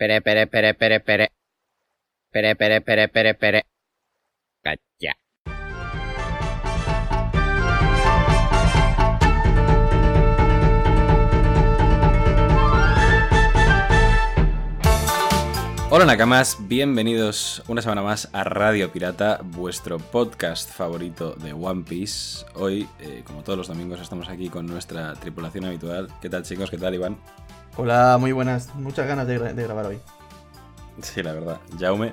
Pere, pere, pere, pere, pere. Pere, pere, pere, pere, pere. Cacha. Hola Nakamas, bienvenidos una semana más a Radio Pirata, vuestro podcast favorito de One Piece. Hoy, eh, como todos los domingos, estamos aquí con nuestra tripulación habitual. ¿Qué tal chicos? ¿Qué tal Iván? Hola, muy buenas. Muchas ganas de, gra- de grabar hoy. Sí, la verdad. Jaume,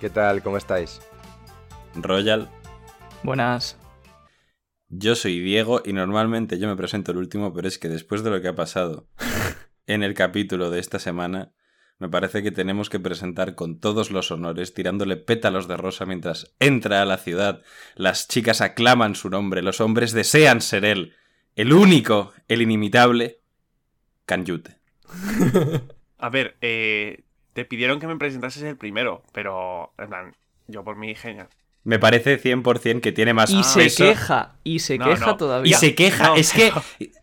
¿Qué tal? ¿Cómo estáis? Royal, Buenas. yo soy Diego y normalmente yo me presento el último, pero es que después de lo que ha pasado en el capítulo de esta semana, me parece que tenemos que presentar con todos los honores, tirándole pétalos de rosa mientras entra a la ciudad. Las chicas aclaman su nombre, los hombres desean ser él. El único, el inimitable, Kanyute. A ver, eh, te pidieron que me presentases el primero, pero, en plan, yo por mí, genial. Me parece 100% que tiene más Y se peso. queja, y se No, queja no. Y todavía. se queja. No, es que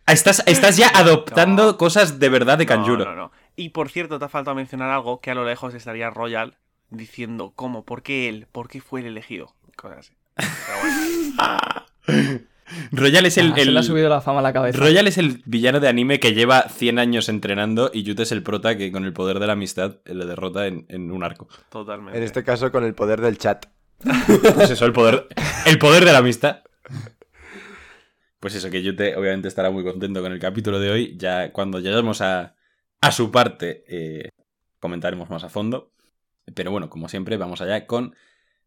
estás, estás ya adoptando No. cosas de verdad de No, Kanjuro. no, no. Y por cierto, te ha faltado mencionar algo que a lo lejos estaría Royal diciendo cómo, por qué él, por qué fue el elegido. Cosas así. Pero bueno. Royal es el, Ah, se el- le ha subido la fama a la cabeza. Royal es el villano de anime que lleva 100 años entrenando y Yute es el prota que con el poder de la amistad le derrota en, en un arco. Totalmente. En este caso con el poder del chat. Pues eso, el poder, el poder de la amistad. Pues eso, que Yute obviamente estará muy contento con el capítulo de hoy. Ya cuando lleguemos a, a su parte eh, comentaremos más a fondo. Pero bueno, como siempre, vamos allá con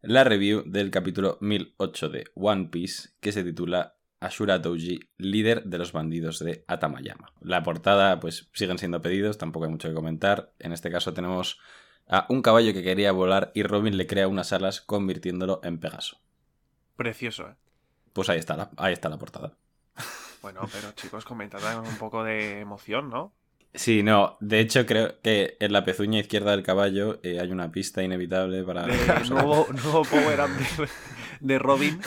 la review del capítulo 1008 de One Piece, que se titula Ashura Doji, líder de los bandidos de Atamayama. La portada, pues siguen siendo pedidos, tampoco hay mucho que comentar. En este caso tenemos a un caballo que quería volar y Robin le crea unas alas convirtiéndolo en Pegaso. Precioso, ¿eh? Pues ahí está la, ahí está la portada. Bueno, pero chicos, comentad un poco de emoción, ¿no? Sí, no, de hecho creo que en la pezuña izquierda del caballo eh, hay una pista inevitable para... De nuevo, nuevo power-up de, de Robin.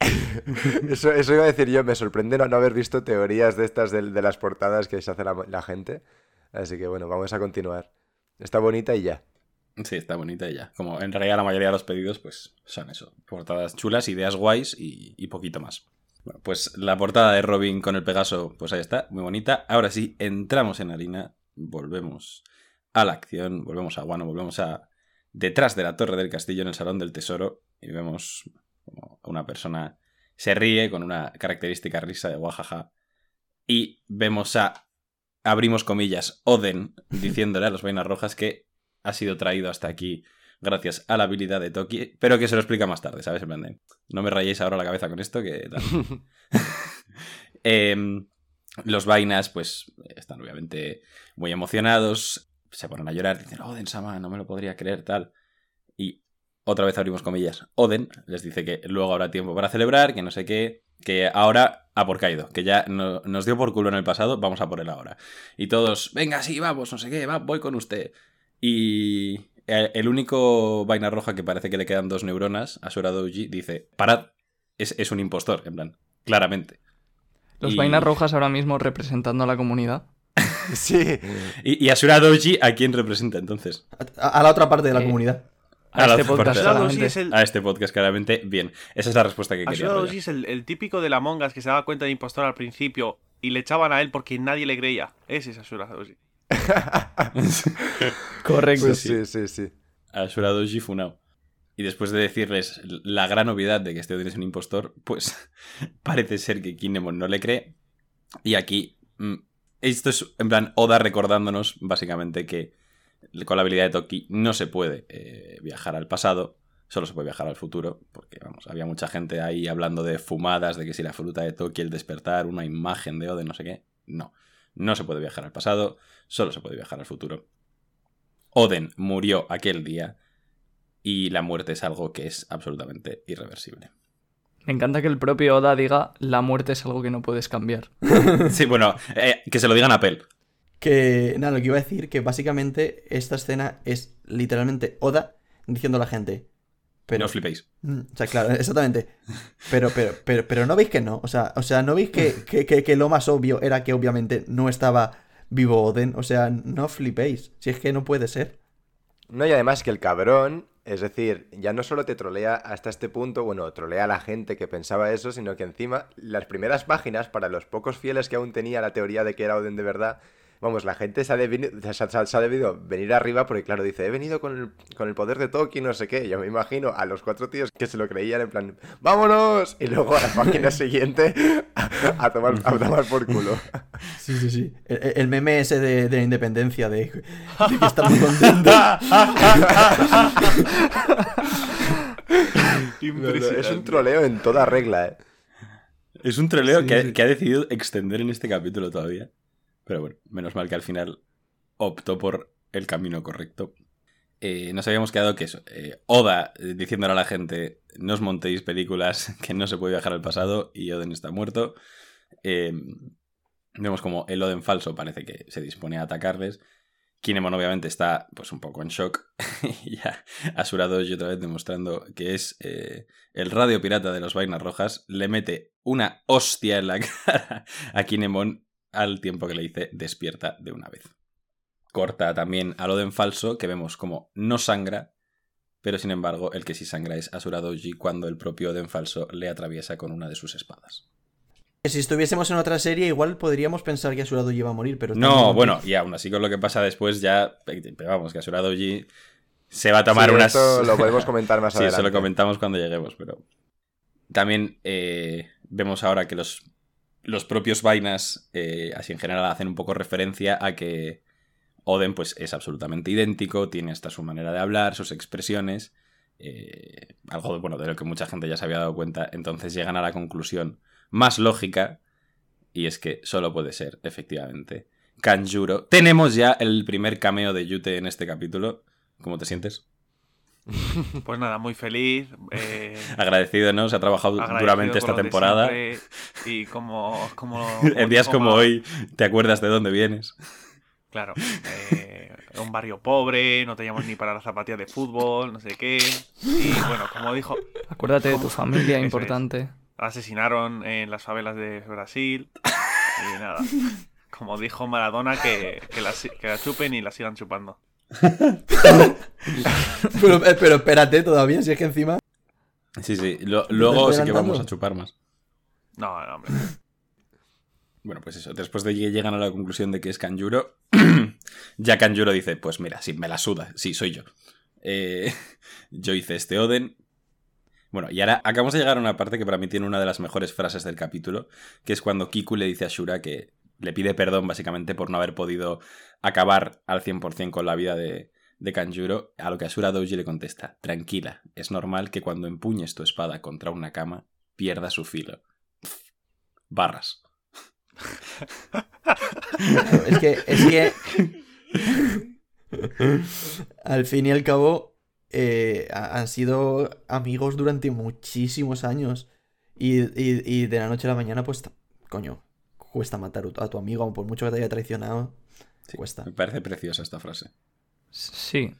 Eso, eso iba a decir yo, me sorprende no no haber visto teorías de estas de, de las portadas que se hace la, la gente. Así que bueno, vamos a continuar. Está bonita y ya. Sí, está bonita y ya. Como en realidad la mayoría de los pedidos pues son eso, portadas chulas, ideas guays y, y poquito más. Bueno, pues la portada de Robin con el Pegaso, pues ahí está, muy bonita. Ahora sí, entramos en harina, volvemos a la acción, volvemos a Guano, volvemos a detrás de la torre del castillo en el salón del tesoro y vemos como una persona se ríe con una característica risa de guajaja y vemos a, abrimos comillas, Oden diciéndole a los vainas rojas que ha sido traído hasta aquí gracias a la habilidad de Toki, pero que se lo explica más tarde, ¿sabes? En plan de, no me rayéis ahora la cabeza con esto, que tal. Em, los vainas, pues, están obviamente muy emocionados, se ponen a llorar, dicen, Oden Sama, no me lo podría creer, tal. Y otra vez abrimos comillas. Oden les dice que luego habrá tiempo para celebrar, que no sé qué, que ahora a por Kaido, que ya no- nos dio por culo en el pasado, vamos a por él ahora. Y todos, venga, sí, vamos, no sé qué, va, voy con usted. Y el único vaina roja que parece que le quedan dos neuronas, Asura Doji, dice, parad, es, es un impostor, en plan, claramente. Los y- vainas rojas ahora mismo representando a la comunidad. Sí. Y, y Asura Doji, ¿a quién representa entonces? A, a la otra parte de la Eh, comunidad. A, este podcast es el, A este podcast, claramente, bien. Esa es la respuesta que quería. Doji es el, el típico de la Mongas que se daba cuenta de impostor al principio y le echaban a él porque nadie le creía. Ese es Ashura Doji. Correcto. Pues sí, sí, sí. Ashura Doji Funao. Y después de decirles la gran novedad de que este Odin es un impostor, pues parece ser que Kinemon no le cree. Y aquí, mm, esto es en plan Oda recordándonos básicamente que con la habilidad de Toki no se puede eh, viajar al pasado, solo se puede viajar al futuro, porque vamos, había mucha gente ahí hablando de fumadas, de que si la fruta de Toki, el despertar, una imagen de Oden, no sé qué. No, no se puede viajar al pasado, solo se puede viajar al futuro. Oden murió aquel día y la muerte es algo que es absolutamente irreversible. Me encanta que el propio Oda diga la muerte es algo que no puedes cambiar. Sí, bueno, eh, que se lo digan a Pel. Que, nada, lo que iba a decir, que básicamente esta escena es literalmente Oda diciendo a la gente. Pero, No os flipéis. Mm, O sea, claro, exactamente. Pero, pero, pero, pero no veis que no. O sea, o sea no veis que, que, que- que lo más obvio era que obviamente no estaba vivo Oden. O sea, no flipéis. Si es que no puede ser. No, y además que el cabrón, es decir, ya no solo te trolea hasta este punto, bueno, trolea a la gente que pensaba eso, sino que encima las primeras páginas, para los pocos fieles que aún tenía la teoría de que era Oden de verdad, vamos, la gente se ha, debido, se ha- se ha debido venir arriba porque, claro, dice, he venido con el, con el poder de Toki, no sé qué. Yo me imagino a los cuatro tíos que se lo creían en plan, ¡vámonos! Y luego a la página siguiente a tomar, a tomar por culo. Sí, sí, sí. El, el meme ese de, de la independencia, de, de que está muy contento. No, no, es un troleo en toda regla, ¿eh? Es un troleo Sí, que, sí. que ha decidido extender en este capítulo todavía. Pero bueno, menos mal que al final optó por el camino correcto. Eh, nos habíamos quedado que eso. eh, Oda eh, diciéndole a la gente: No os montéis películas que no se puede viajar al pasado y Oden está muerto. Vemos como el Oden falso parece que se dispone a atacarles. Kinemon obviamente está pues un poco en shock. y ya Asura Doji otra vez demostrando que es el radio pirata de las vainas rojas. Le mete una hostia en la cara a Kinemon al tiempo que le dice despierta de una vez. Corta también al Oden falso que vemos como no sangra, pero sin embargo el que sí sangra es Asura Doji cuando el propio Oden falso le atraviesa con una de sus espadas. Si estuviésemos en otra serie, igual podríamos pensar que Asurado iba a morir, pero... No, en bueno, y aún así con lo que pasa después ya, pero vamos, que Asura Doji se va a tomar Sí, unas... esto lo podemos comentar más sí, adelante. eso lo comentamos cuando lleguemos, pero... También eh, vemos ahora que los, los propios vainas, eh, así en general, hacen un poco referencia a que Oden pues es absolutamente idéntico, tiene hasta su manera de hablar, sus expresiones, eh, algo bueno, de lo que mucha gente ya se había dado cuenta, entonces llegan a la conclusión más lógica, y es que solo puede ser, efectivamente, Kanjuro. Tenemos ya el primer cameo de Yute en este capítulo. ¿Cómo te sientes? Pues nada, muy feliz. eh, Agradecido, ¿no? Se ha trabajado duramente esta temporada. Y como. como En días como hoy, te acuerdas de dónde vienes. Claro. eh, un barrio pobre, no teníamos ni para las zapatillas de fútbol, no sé qué. Y bueno, como dijo, Acuérdate de tu familia, Eso es. importante. asesinaron en las favelas de Brasil. Y nada. Como dijo Maradona, que, que, la, que la chupen y la sigan chupando. pero, eh, pero espérate todavía, si es que encima... Sí, sí. Lo- luego sí que vamos a chupar más. No, no, hombre. Bueno, pues eso. Después de que llegan a la conclusión de que es Kanjuro, ya Kanjuro dice, pues mira, sí, me la suda. Sí, soy yo. Eh, yo hice este Oden. Bueno, y ahora acabamos de llegar a una parte que para mí tiene una de las mejores frases del capítulo, que es cuando Kiku le dice a Shura que le pide perdón básicamente por no haber podido acabar al 100% con la vida de, de Kanjuro, a lo que Asura Doji le contesta, tranquila, es normal que cuando empuñes tu espada contra una cama pierda su filo. Barras. Es que, al fin y al cabo, eh, ha- han sido amigos durante muchísimos años. Y, y- y de la noche a la mañana, pues, coño, cuesta matar a tu amigo, por mucho que te haya traicionado. Sí, Cuesta. Me parece preciosa esta frase. Sí.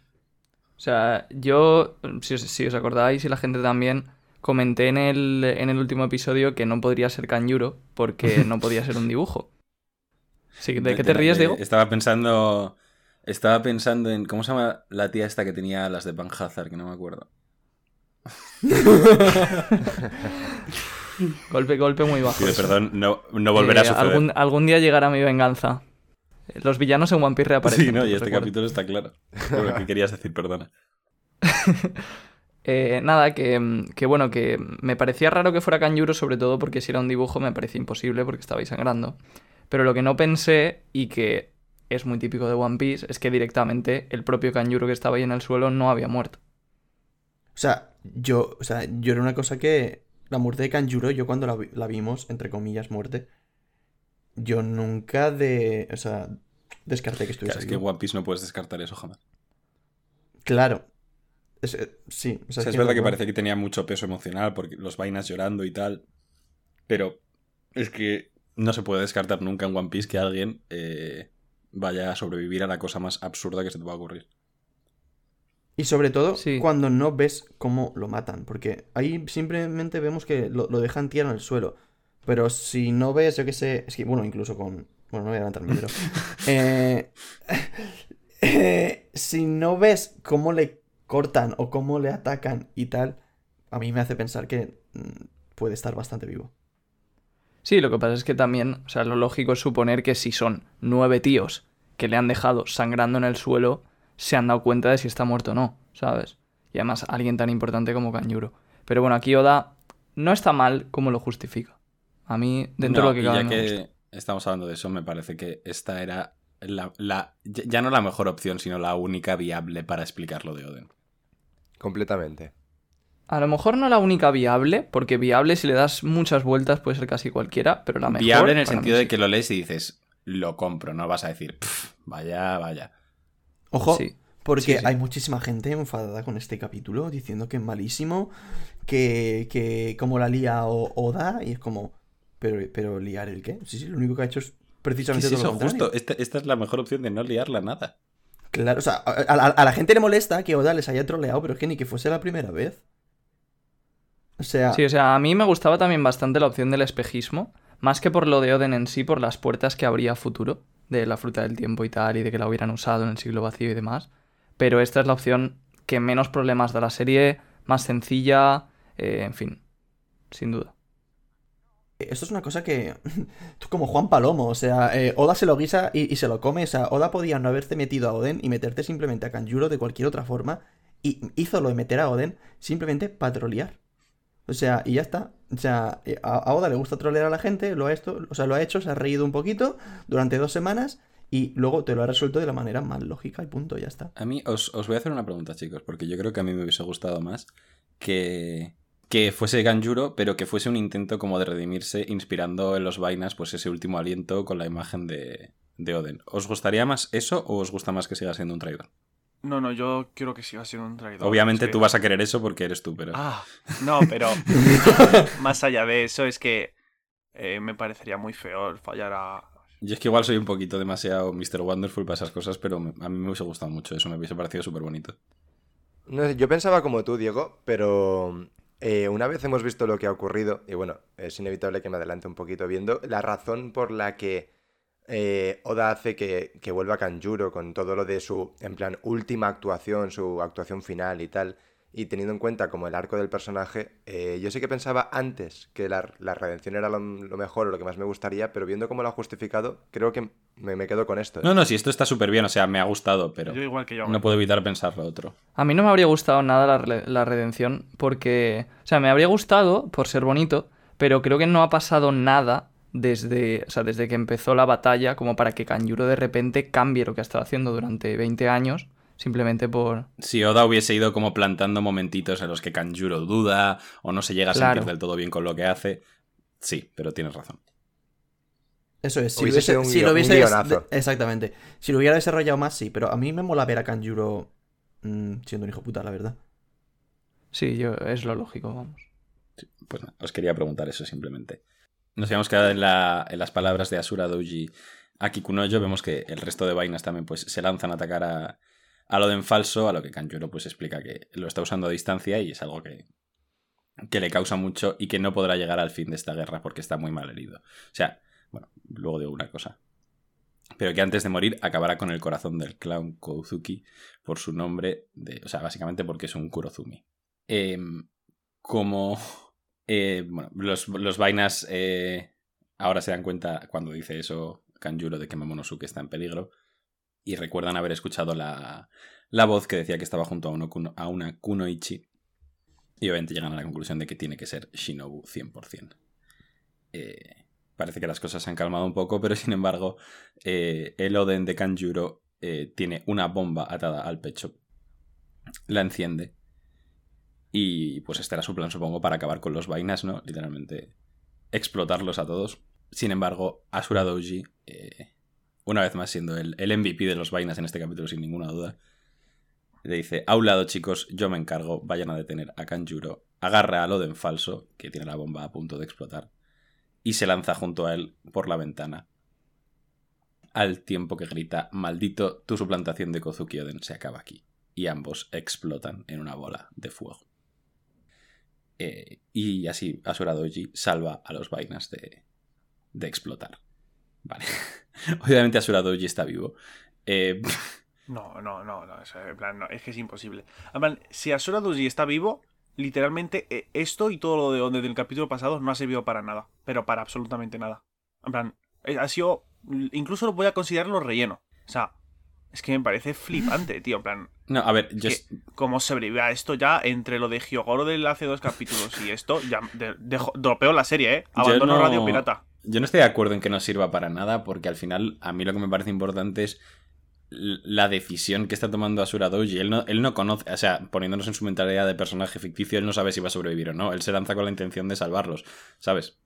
O sea, yo, si os, si os acordáis y la gente también, comenté en el, en el último episodio que no podría ser Kanjuro porque no podía ser un dibujo. Sí, ¿De qué te ríes, Diego? Estaba pensando. Estaba pensando en. ¿Cómo se llama la tía esta que tenía las de Van Hazard? Que no me acuerdo. Golpe, golpe muy bajo. Perdón, no, no volverá a Eh, suceder. algún, algún día llegará mi venganza. Los villanos en One Piece reaparecen. sí, no, y este recuerdo. capítulo está claro. Por lo que querías decir, perdona. Eh, nada, que, que bueno, que me parecía raro que fuera Kanjuro, sobre todo porque si era un dibujo me parecía imposible porque estabais sangrando. Pero lo que no pensé, y que es muy típico de One Piece, es que directamente el propio Kanjuro que estaba ahí en el suelo no había muerto. O sea, yo, o sea, yo era una cosa que. La muerte de Kanjuro, yo cuando la, la vimos, entre comillas, muerte, yo nunca de. O sea, descarté que estuviese Claro, es que. One Piece no puedes descartar eso jamás. Claro. Es- eh, sí, o O sea, es que verdad no- que no- parece que tenía mucho peso emocional porque los vainas llorando y tal. Pero es que no se puede descartar nunca en One Piece que alguien eh, vaya a sobrevivir a la cosa más absurda que se te va a ocurrir. Y sobre todo Sí. cuando no ves cómo lo matan, porque ahí simplemente vemos que lo, lo dejan tirado en el suelo. Pero si no ves, yo qué sé, es que bueno, incluso con Bueno, no voy a levantar micro. Eh, eh, si no ves cómo le cortan o cómo le atacan y tal, a mí me hace pensar que mm, puede estar bastante vivo. Sí, lo que pasa es que también, o sea, lo lógico es suponer que si son nueve tíos que le han dejado sangrando en el suelo, se han dado cuenta de si está muerto o no, ¿sabes? Y además alguien tan importante como Kanjuro. Pero bueno, aquí Oda no está mal como lo justifica. A mí, dentro No, de lo que cabe, ya me que gusta. estamos hablando de eso, me parece que esta era la, la- ya no la mejor opción, sino la única viable para explicar lo de Oden. Completamente. A lo mejor no la única viable, porque viable si le das muchas vueltas puede ser casi cualquiera, pero la mejor... Viable en el sentido de sí. que lo lees y dices, lo compro, no vas a decir, "Pff, vaya, vaya. Ojo, Sí. porque Sí, sí. hay muchísima gente enfadada con este capítulo diciendo que es malísimo, que, que como la lía o Oda, y es como, pero, pero liar el qué? Sí, sí, lo único que ha hecho es ¿Qué precisamente es todo lo eso? contrario. Justo, esta, esta es la mejor opción de no liarla nada. Claro, o sea, a, a- a la gente le molesta que Oda les haya troleado, pero es que ni que fuese la primera vez. O sea, Sí, o sea, a mí me gustaba también bastante la opción del espejismo, más que por lo de Oden en sí, por las puertas que habría a futuro, de la fruta del tiempo y tal, y de que la hubieran usado en el siglo vacío y demás. Pero esta es la opción que menos problemas da la serie, más sencilla, eh, en fin, sin duda. esto es una cosa que. Tú como Juan Palomo, o sea, eh, Oda se lo guisa y, y se lo come. O sea, Oda podía no haberte metido a Oden y meterte simplemente a Kanjuro de cualquier otra forma. Y hizo lo de meter a Oden simplemente para trolear. O sea, y ya está. O sea, eh, a, Oda le gusta trolear a la gente, lo ha, esto, o sea, lo ha hecho, se ha reído un poquito durante dos semanas y luego te lo ha resuelto de la manera más lógica y punto, ya está. A mí os, os voy a hacer una pregunta, chicos, porque yo creo que a mí me hubiese gustado más que, que fuese Ganjuro, pero que fuese un intento como de redimirse inspirando en los vainas pues ese último aliento con la imagen de, de Oden. ¿Os gustaría más eso o os gusta más que siga siendo un traidor? No, no, yo quiero que siga siendo un traidor. Obviamente tú vas a querer eso porque eres tú, pero... Ah, no, pero más allá de eso es que eh, me parecería muy feo fallar a... Yo es que igual soy un poquito demasiado Mr. Wonderful para esas cosas, pero a mí me hubiese gustado mucho eso, me hubiese parecido súper bonito. No sé, yo pensaba como tú, Diego, pero eh, una vez hemos visto lo que ha ocurrido, y bueno, es inevitable que me adelante un poquito viendo la razón por la que eh, Oda hace que, que vuelva Kanjuro con todo lo de su, en plan, última actuación, su actuación final y tal, y teniendo en cuenta como el arco del personaje, eh, yo sí que pensaba antes que la, la redención era lo, lo mejor o lo que más me gustaría, pero viendo cómo lo ha justificado, creo que me, me quedo con esto. ¿eh? No, no, si esto está súper bien, o sea, me ha gustado, pero Yo igual que yo. no puedo evitar pensar lo otro. A mí no me habría gustado nada la, la redención porque, o sea, me habría gustado por ser bonito, pero creo que no ha pasado nada desde, o sea, desde que empezó la batalla como para que Kanjuro de repente cambie lo que ha estado haciendo durante 20 años, simplemente por... Si Oda hubiese ido como plantando momentitos en los que Kanjuro duda o no se llega a Claro. sentir del todo bien con lo que hace, sí, pero tienes razón. Eso es, si Hubiese lo hubiese, sido un si guion- lo un hubiese guionazo. de- exactamente. Si lo hubiera desarrollado más, sí, pero a mí me mola ver a Kanjuro mm, siendo un hijo puta, la verdad. Sí, yo, es lo lógico, vamos. Pues nada, os quería preguntar eso simplemente. Nos habíamos quedado en, la- en las palabras de Asura Doji a Kikunoyo. Vemos que el resto de vainas también pues, se lanzan a atacar a, a lo de en falso, a lo que Kanjuro pues, explica que lo está usando a distancia y es algo que, que le causa mucho y que no podrá llegar al fin de esta guerra porque está muy mal herido. O sea, bueno, luego digo una cosa. Pero que antes de morir acabará con el corazón del clown Kouzuki por su nombre, o sea, básicamente porque es un Kurozumi. Em, como eh, bueno, los, los vainas eh, ahora se dan cuenta cuando dice eso Kanjuro de que Momonosuke está en peligro y recuerdan haber escuchado la, la voz que decía que estaba junto a, a una Kunoichi y obviamente llegan a la conclusión de que tiene que ser Shinobu 100%. Eh, parece que las cosas se han calmado un poco, pero sin embargo eh, el Oden de Kanjuro eh, tiene una bomba atada al pecho, la enciende y pues este era su plan, supongo, para acabar con los vainas, ¿no? Literalmente explotarlos a todos. Sin embargo, Asura Doji, eh, una vez más siendo el, el MVP de los vainas en este capítulo, sin ninguna duda, le dice, a un lado chicos, yo me encargo, vayan a detener a Kanjuro, agarra a Loden falso, que tiene la bomba a punto de explotar, y se lanza junto a él por la ventana. Al tiempo que grita, maldito, tu suplantación de Kozuki Oden se acaba aquí. Y ambos explotan en una bola de fuego. Eh, y así Asura Doji salva a los vainas de, de explotar. Vale. Obviamente Asura Doji está vivo. Eh, No, no, no, no, es que es imposible. Plan, si Asura Doji está vivo, literalmente eh, esto y todo lo de donde del capítulo pasado no ha servido para nada, pero para absolutamente nada. En plan, ha sido, incluso lo voy a considerarlo relleno. O sea, es que me parece flipante, tío, en plan, no, a ver, yo... que cómo sobrevive a esto ya entre lo de Hyogoro del hace dos capítulos y esto, ya de- dejo- dropeo la serie, ¿eh? Abandono no- Radio Pirata. Yo no estoy de acuerdo en que no sirva para nada, porque al final a mí lo que me parece importante es la decisión que está tomando Asura Doji. Él no, él no conoce, o sea, poniéndonos en su mentalidad de personaje ficticio, él no sabe si va a sobrevivir o no. Él se lanza con la intención de salvarlos, ¿sabes?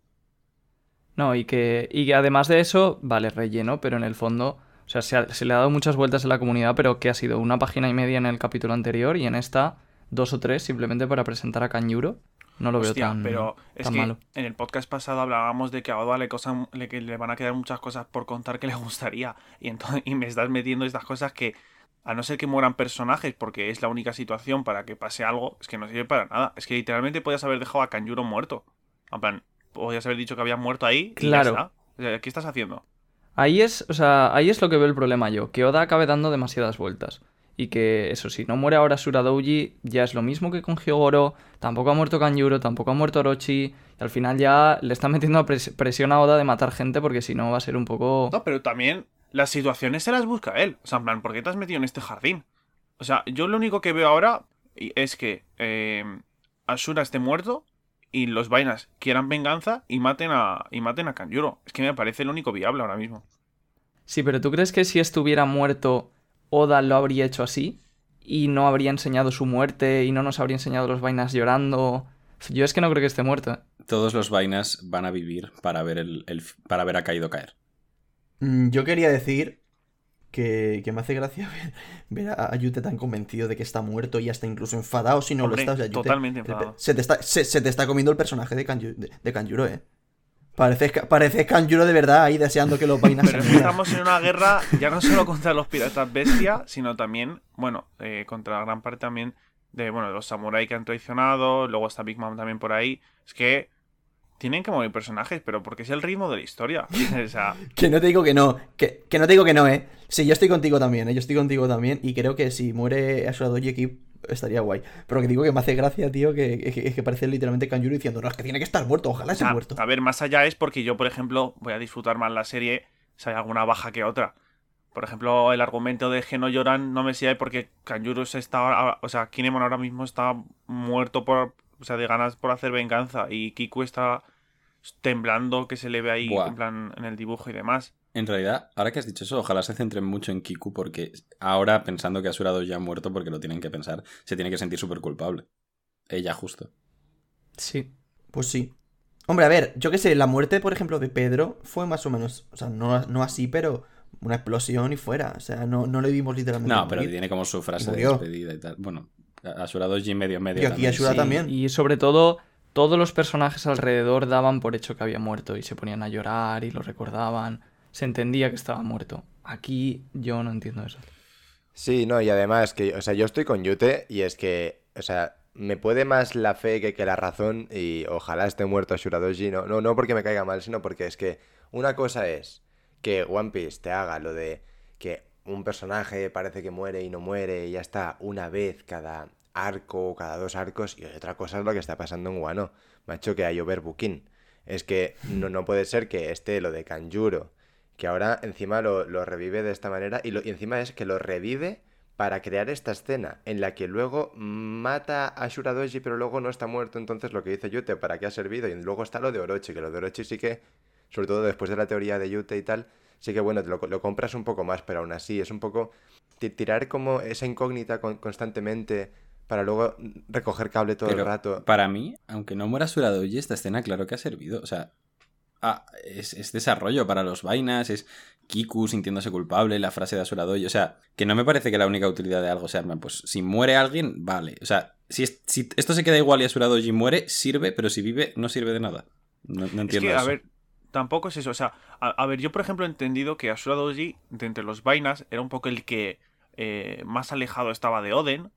No, y que, y que además de eso, vale, relleno, pero en el fondo, o sea, se, ha- se le ha dado muchas vueltas en la comunidad, pero que ha sido una página y media en el capítulo anterior y en esta dos o tres simplemente para presentar a Kanjuro. No lo veo tan, pero es tan que malo. en el podcast pasado hablábamos de que a Oda le, cosa- le, que le van a quedar muchas cosas por contar que le gustaría. Y, entonces, y me estás metiendo estas cosas que, a no ser que mueran personajes, porque es la única situación para que pase algo, es que no sirve para nada. Es que literalmente podías haber dejado a Kanjuro muerto. En plan, podías haber dicho que había muerto ahí. Claro. Y ya está. O sea, ¿Qué estás haciendo? Ahí es, o sea, ahí es lo que veo el problema yo, que Oda acabe dando demasiadas vueltas. Y que, eso sí, no muere ahora Suradouji, ya es lo mismo que con Hyogoro, tampoco ha muerto Kanjuro, tampoco ha muerto Orochi, y al final ya le están metiendo presión a Oda de matar gente porque si no va a ser un poco... No, pero también las situaciones se las busca él. O sea, en plan, ¿por qué te has metido en este jardín? O sea, yo lo único que veo ahora es que eh, Ashura esté muerto y los vainas quieran venganza y maten a y maten a Kanjuro. Es que me parece lo único viable ahora mismo. Sí, pero ¿tú crees que si estuviera muerto, Oda lo habría hecho así? Y no habría enseñado su muerte y no nos habría enseñado los vainas llorando. Yo es que no creo que esté muerto. Todos los vainas van a vivir para ver, el, el- para ver a Kaido caer. Mm, Yo quería decir que, que me hace gracia ver, ver a, a Yute tan convencido de que está muerto y hasta incluso enfadado si no Hombre, lo está. O sea, Yute- totalmente enfadado. Se te, está, se, se te está comiendo el personaje de, Kanju- de, de Kanjuro, eh. Pareces, pareces Kanjuro de verdad ahí deseando que los vainas Pero se estamos en una guerra ya no solo contra los piratas bestia, sino también, bueno, eh, contra gran parte también de, bueno, los samuráis que han traicionado, luego está Big Mom también por ahí. Es que tienen que morir personajes, pero porque es el ritmo de la historia. o sea, Que no te digo que no, que, que no te digo que no, eh. Sí, yo estoy contigo también, eh. Yo estoy contigo también y creo que si muere Asura Doji aquí estaría guay. Pero que digo que me hace gracia, tío, que, que, que- que parece literalmente Kanjuro diciendo, no, es que tiene que estar muerto, ojalá esté Ah, muerto. A ver, más allá es porque yo, por ejemplo, voy a disfrutar más la serie si hay alguna baja que otra. Por ejemplo, el argumento de que no lloran no me sirve porque Kanjuro se está. O sea, Kinemon ahora mismo está muerto por. O sea, de ganas por hacer venganza. Y Kiku está temblando, que se le ve ahí Buah. en plan en el dibujo y demás. En realidad, ahora que has dicho eso, ojalá se centren mucho en Kiku, porque ahora, pensando que Asura Doji ha muerto, porque lo tienen que pensar, se tiene que sentir súper culpable. Ella, justo. Sí. Pues sí. Hombre, a ver, yo qué sé, la muerte, por ejemplo, de Pedro fue más o menos, o sea, no, no así, pero una explosión y fuera. O sea, no, no le vimos literalmente. No, pero morir. tiene como su frase de despedida y tal. Bueno, Asura Doji medio medio. Y aquí también. Ashura Sí, también. Y sobre todo, todos los personajes alrededor daban por hecho que había muerto y se ponían a llorar y lo recordaban. Se entendía que estaba muerto. Aquí yo no entiendo eso. Sí, no, y además que, o sea, yo estoy con Yute y es que, o sea, me puede más la fe que, que la razón y ojalá esté muerto Shuradoji, no, no, no porque me caiga mal, sino porque es que una cosa es que One Piece te haga lo de que un personaje parece que muere y no muere y ya está una vez cada arco o cada dos arcos y otra cosa es lo que está pasando en Wano, macho, que hay overbooking. Es que no, no puede ser que esté lo de Kanjuro, que ahora encima lo, lo revive de esta manera y, lo, y encima es que lo revive para crear esta escena en la que luego mata a Shuradoji pero luego no está muerto, entonces lo que dice Yute, ¿para qué ha servido? Y luego está lo de Orochi, que lo de Orochi sí que, sobre todo después de la teoría de Yute y tal, sí que bueno, te lo, lo compras un poco más, pero aún así es un poco ti- tirar como esa incógnita con- constantemente para luego recoger cable todo Pero el rato. Para mí, aunque no muera Asura Doji, esta escena claro que ha servido. O sea, ah, es, es desarrollo para los vainas, es Kiku sintiéndose culpable, la frase de Asura Doji. O sea, que no me parece que la única utilidad de algo sea, pues si muere alguien, vale. O sea, si, es- si esto se queda igual y Asura Doji muere, sirve, pero si vive, no sirve de nada. No, no Es entiendo que, a ver, tampoco es eso. O sea, a, ver, yo por ejemplo he entendido que Asura Doji, de entre los vainas, era un poco el que eh, más alejado estaba de Oden.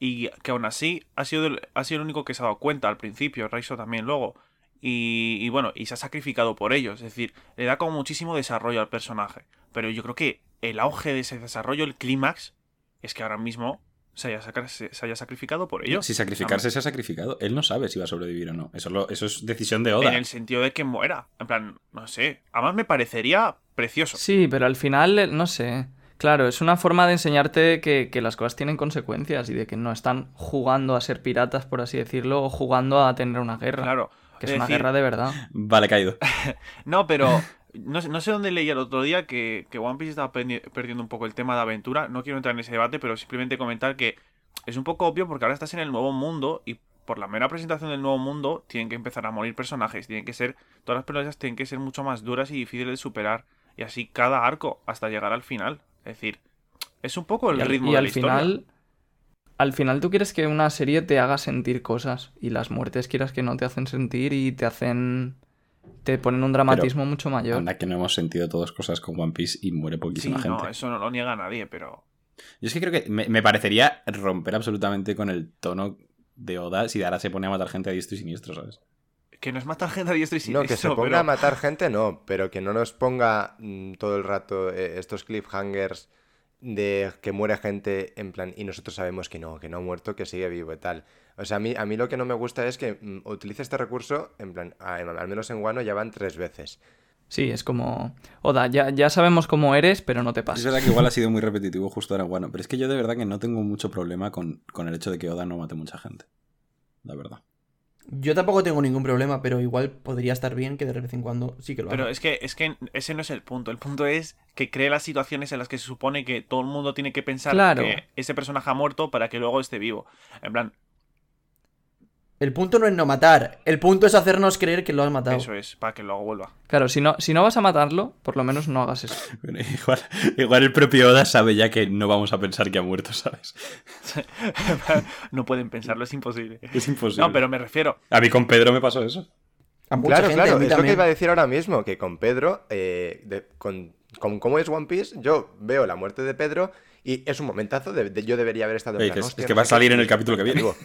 Y que aún así ha sido, el, ha sido el único que se ha dado cuenta al principio, Raizo también luego. y, y bueno, y se ha sacrificado por ellos. Es decir, le da como muchísimo desarrollo al personaje. Pero yo creo que el auge de ese desarrollo, el clímax, es que ahora mismo se haya, se, se haya sacrificado por ellos. Si sacrificarse se ha sacrificado. Él no sabe si va a sobrevivir o no. Eso, lo- eso es decisión de Oda. En el sentido de que muera. En plan, no sé. Además me parecería precioso. Sí, pero al final, eh, no sé. Claro, es una forma de enseñarte que, que las cosas tienen consecuencias y de que no están jugando a ser piratas, por así decirlo, o jugando a tener una guerra. Claro. Que es Es una decir, guerra de verdad. Vale, caído. No, pero no, sé- no sé dónde leí el otro día que, que One Piece estaba perdiendo un poco el tema de aventura. No quiero entrar en ese debate, pero simplemente comentar que es un poco obvio porque ahora estás en el nuevo mundo y por la mera presentación del nuevo mundo tienen que empezar a morir personajes. Tienen que ser, todas las peleas tienen que ser mucho más duras y difíciles de superar. Y así cada arco hasta llegar al final. Es decir, es un poco el y al, ritmo y de al la historia. final, al final tú quieres que una serie te haga sentir cosas y las muertes quieras que no te hacen sentir y te hacen te ponen un dramatismo mucho mayor. Anda que no hemos sentido todas cosas con One Piece y muere Sí, poquísima gente. no, eso no lo niega nadie, pero Yo es que creo que me, me parecería romper absolutamente con el tono de Oda si ahora se pone a matar gente a diestro y siniestro, ¿sabes? que no es matar gente a diestro y No, que se siniestro, ponga pero- a matar gente, no, pero que no nos ponga mm, todo el rato eh, estos cliffhangers de que muere gente en plan y nosotros sabemos que no, que no ha muerto, que sigue vivo y tal. O sea, a mí, a mí lo que no me gusta es que mm, utilice este recurso, en plan, a- al menos en Wano ya van tres veces. Sí, es como Oda, ya, ya sabemos cómo eres, pero no te Es pases. verdad que igual ha sido muy repetitivo justo ahora, bueno, pero es que yo de verdad que no tengo mucho problema con, con el hecho de que Oda no mate mucha gente. La verdad. Yo tampoco tengo ningún problema, pero igual podría estar bien que de vez en cuando sí que lo haga. Pero es que, es que ese no es el punto. El punto es que cree las situaciones en las que se supone que todo el mundo tiene que pensar Claro. que ese personaje ha muerto para que luego esté vivo. En plan, El punto no es no matar, el punto es hacernos creer que lo has matado. eso es, para que luego vuelva. Claro, si no, si no vas a matarlo, por lo menos no hagas eso. Bueno, igual, igual el propio Oda sabe ya que no vamos a pensar que ha muerto, ¿sabes? no pueden pensarlo, es imposible. Es imposible. No, pero me refiero. A mí con Pedro me pasó eso. A mucha Claro, gente, a claro, mí es lo que iba a decir ahora mismo, que con Pedro, eh, de- con, con cómo es One Piece, yo veo la muerte de Pedro y es un momentazo, de, de- yo debería haber estado en Oye, plan, es- "Hostia, es que no va a sé qué", salir en el capítulo que viene. digo,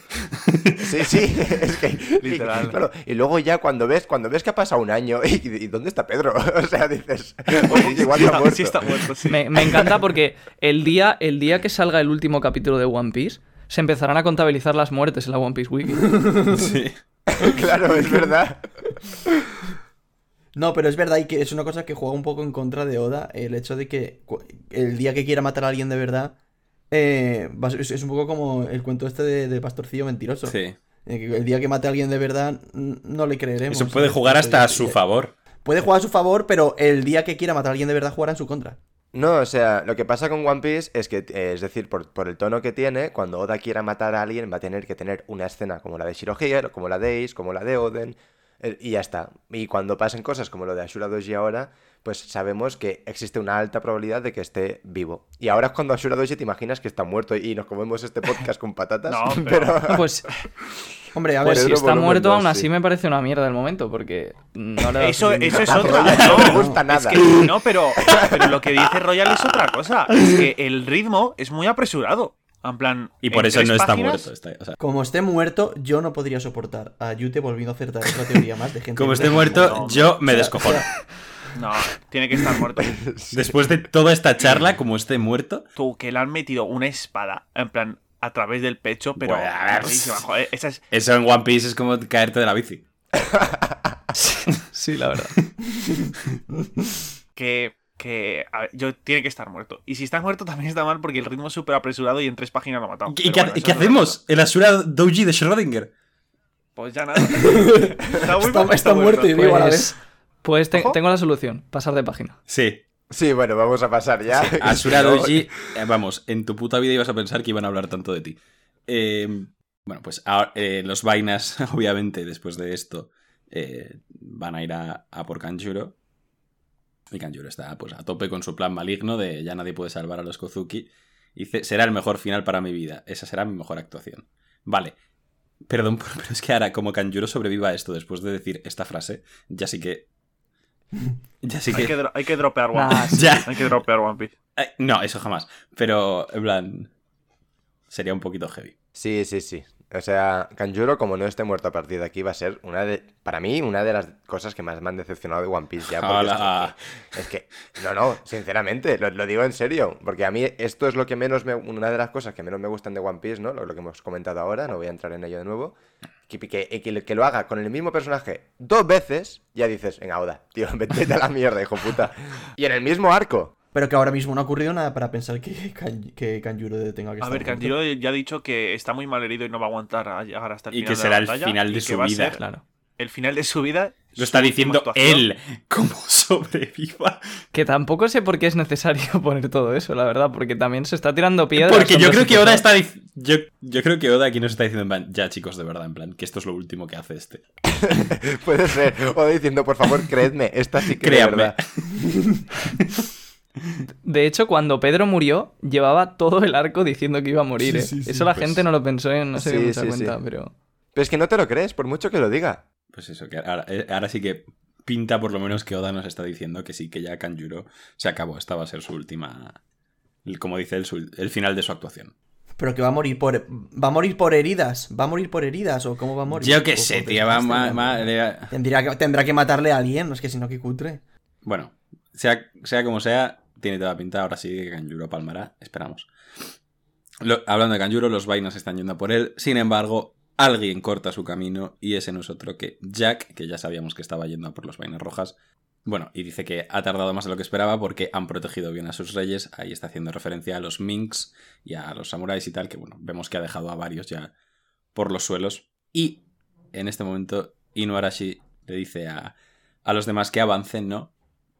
Sí, sí, es que Literal. Y, claro, y luego ya cuando ves, cuando ves que ha pasado un año y, y ¿dónde está Pedro? O sea, dices, "Oye, igual está muerto. sí está muerto, sí. Me, me encanta porque el día, el día que salga el último capítulo de One Piece, se empezarán a contabilizar las muertes en la One Piece Wiki. Sí. claro, es verdad. No, pero es verdad y que es una cosa que juega un poco en contra de Oda, el hecho de que el día que quiera matar a alguien de verdad, eh, va a ser- es, un poco como el cuento este de, de Pastorcillo Mentiroso. Sí. Eh, El día que mate a alguien de verdad, no le creeremos. Eso puede jugar hasta a su favor. Puede jugar a su favor, pero el día que quiera matar a alguien de verdad, jugará en su contra. No, o sea, lo que pasa con One Piece es que, eh, es decir, por, por el tono que tiene, cuando Oda quiera matar a alguien va a tener que tener una escena como la de Shirohige, como la de Ace, como la de Oden, y ya está. Y cuando pasen cosas como lo de Ashura Doji ahora, pues sabemos que existe una alta probabilidad de que esté vivo. Y ahora es cuando Ashura Doji te imaginas que está muerto y nos comemos este podcast con patatas. No, pero- Pues, Hombre, a ver, pues si está muerto, aún así sí. me parece una mierda el momento, porque no le Eso, eso es otra. No No, le gusta es nada. que- no, pero, pero lo que dice Royal es otra cosa. Es que el ritmo es muy apresurado. En plan. Y por eso no está páginas- muerto. está- o sea, como esté muerto, yo no podría soportar a Yute volviendo a acertar otra teoría más de gente. como esté muerto, no, yo me O sea, descojono. o sea, No, tiene que estar muerto. Después de toda esta charla, como esté muerto, Tú, que le han metido una espada, en plan, a través del pecho, pero. Bueno, a ver. rarísima, joder, esa es. eso en One Piece es como caerte de la bici. Sí, la verdad. Que. Que ver, yo tiene que estar muerto. Y si está muerto también está mal porque el ritmo es súper apresurado y en tres páginas lo ha matado. ¿Y, bueno, y qué hacemos? El Asura Doji de Schrödinger. Pues ya nada. Está, muy Está- mal, está muerto y vivo a la Pues, vez. pues te- Ojo. tengo la solución, pasar de página. Sí. Sí, bueno, vamos a pasar ya. Asura Doji, eh, vamos, en tu puta vida ibas a pensar que iban a hablar tanto de ti. Eh, bueno, pues ahora, eh, los vainas, obviamente, después de esto, eh, van a ir a, a por Kanjuro. Y Kanjuro está pues, a tope con su plan maligno de ya nadie puede salvar a los Kozuki. Y dice, será el mejor final para mi vida. Esa será mi mejor actuación. Vale. Perdón, pero es que ahora, como Kanjuro sobreviva a esto después de decir esta frase, ya sí que... Ya sí Hay que... dro- hay que dropear One Piece. Ya. Hay que dropear One Piece. Eh, no, eso jamás. Pero, en plan. Sería un poquito heavy. Sí, sí, sí. O sea, Kanjuro, como no esté muerto a partir de aquí, va a ser una de, para mí, una de las cosas que más me han decepcionado de One Piece ya. Hola. Es, que, es que- no, no, sinceramente, lo, lo digo en serio, porque a mí esto es lo que menos me, una de las cosas que menos me gustan de One Piece, ¿no? Lo, lo que hemos comentado ahora, no voy a entrar en ello de nuevo. Que, que, que- que lo haga con el mismo personaje dos veces, ya dices, venga, Oda, tío, vete a la mierda, hijo puta. Y en el mismo arco. Pero que ahora mismo no ha ocurrido nada para pensar que, Kan- que Kanjuro tenga que A estar ver, muerto. Kanjiro ya ha dicho que está muy mal herido y no va a aguantar a llegar hasta el Y final. que de será la el batalla, final de y que su a vida. Claro. El final de su vida. Lo está diciendo actuación. él, como sobreviva. Que tampoco sé por qué es necesario poner todo eso, la verdad, porque también se está tirando piedras. Porque yo creo que Oda está yo, yo creo que Oda aquí nos está diciendo en plan, ya chicos, de verdad, en plan, que esto es lo último que hace este. Puede ser. O diciendo, por favor, creedme, esta sí que de Créanme. verdad. De hecho, cuando Pedro murió, llevaba todo el arco diciendo que iba a morir. Sí, ¿eh? sí, sí, Eso la pues- gente no lo pensó, y no se dio mucha sí, cuenta, sí. pero. Pero es que no te lo crees, por mucho que lo diga. Pues eso, que ahora, eh, ahora sí que pinta por lo menos que Oda nos está diciendo que sí, que ya Kanjuro se acabó. Esta va a ser su última. Como dice él, su- el final de su actuación. Pero que va a morir por. Va a morir por heridas. ¿Va a morir por heridas? ¿O cómo va a morir? Yo qué sé, tío, va, ma- le- Tendría que, tendrá que matarle a alguien, no es que si no, que cutre. Bueno, sea, sea como sea, tiene toda la pinta. Ahora sí que Kanjuro palmará. Esperamos. Lo- hablando de Kanjuro, los vainas están yendo por él. Sin embargo, alguien corta su camino y ese no es otro que Jack, que ya sabíamos que estaba yendo por los vainas rojas. Bueno, y dice que ha tardado más de lo que esperaba porque han protegido bien a sus reyes. Ahí está haciendo referencia a los minks y a los samuráis y tal, que bueno, vemos que ha dejado a varios ya por los suelos. Y en este momento, Inuarashi le dice a, a los demás que avancen, ¿no?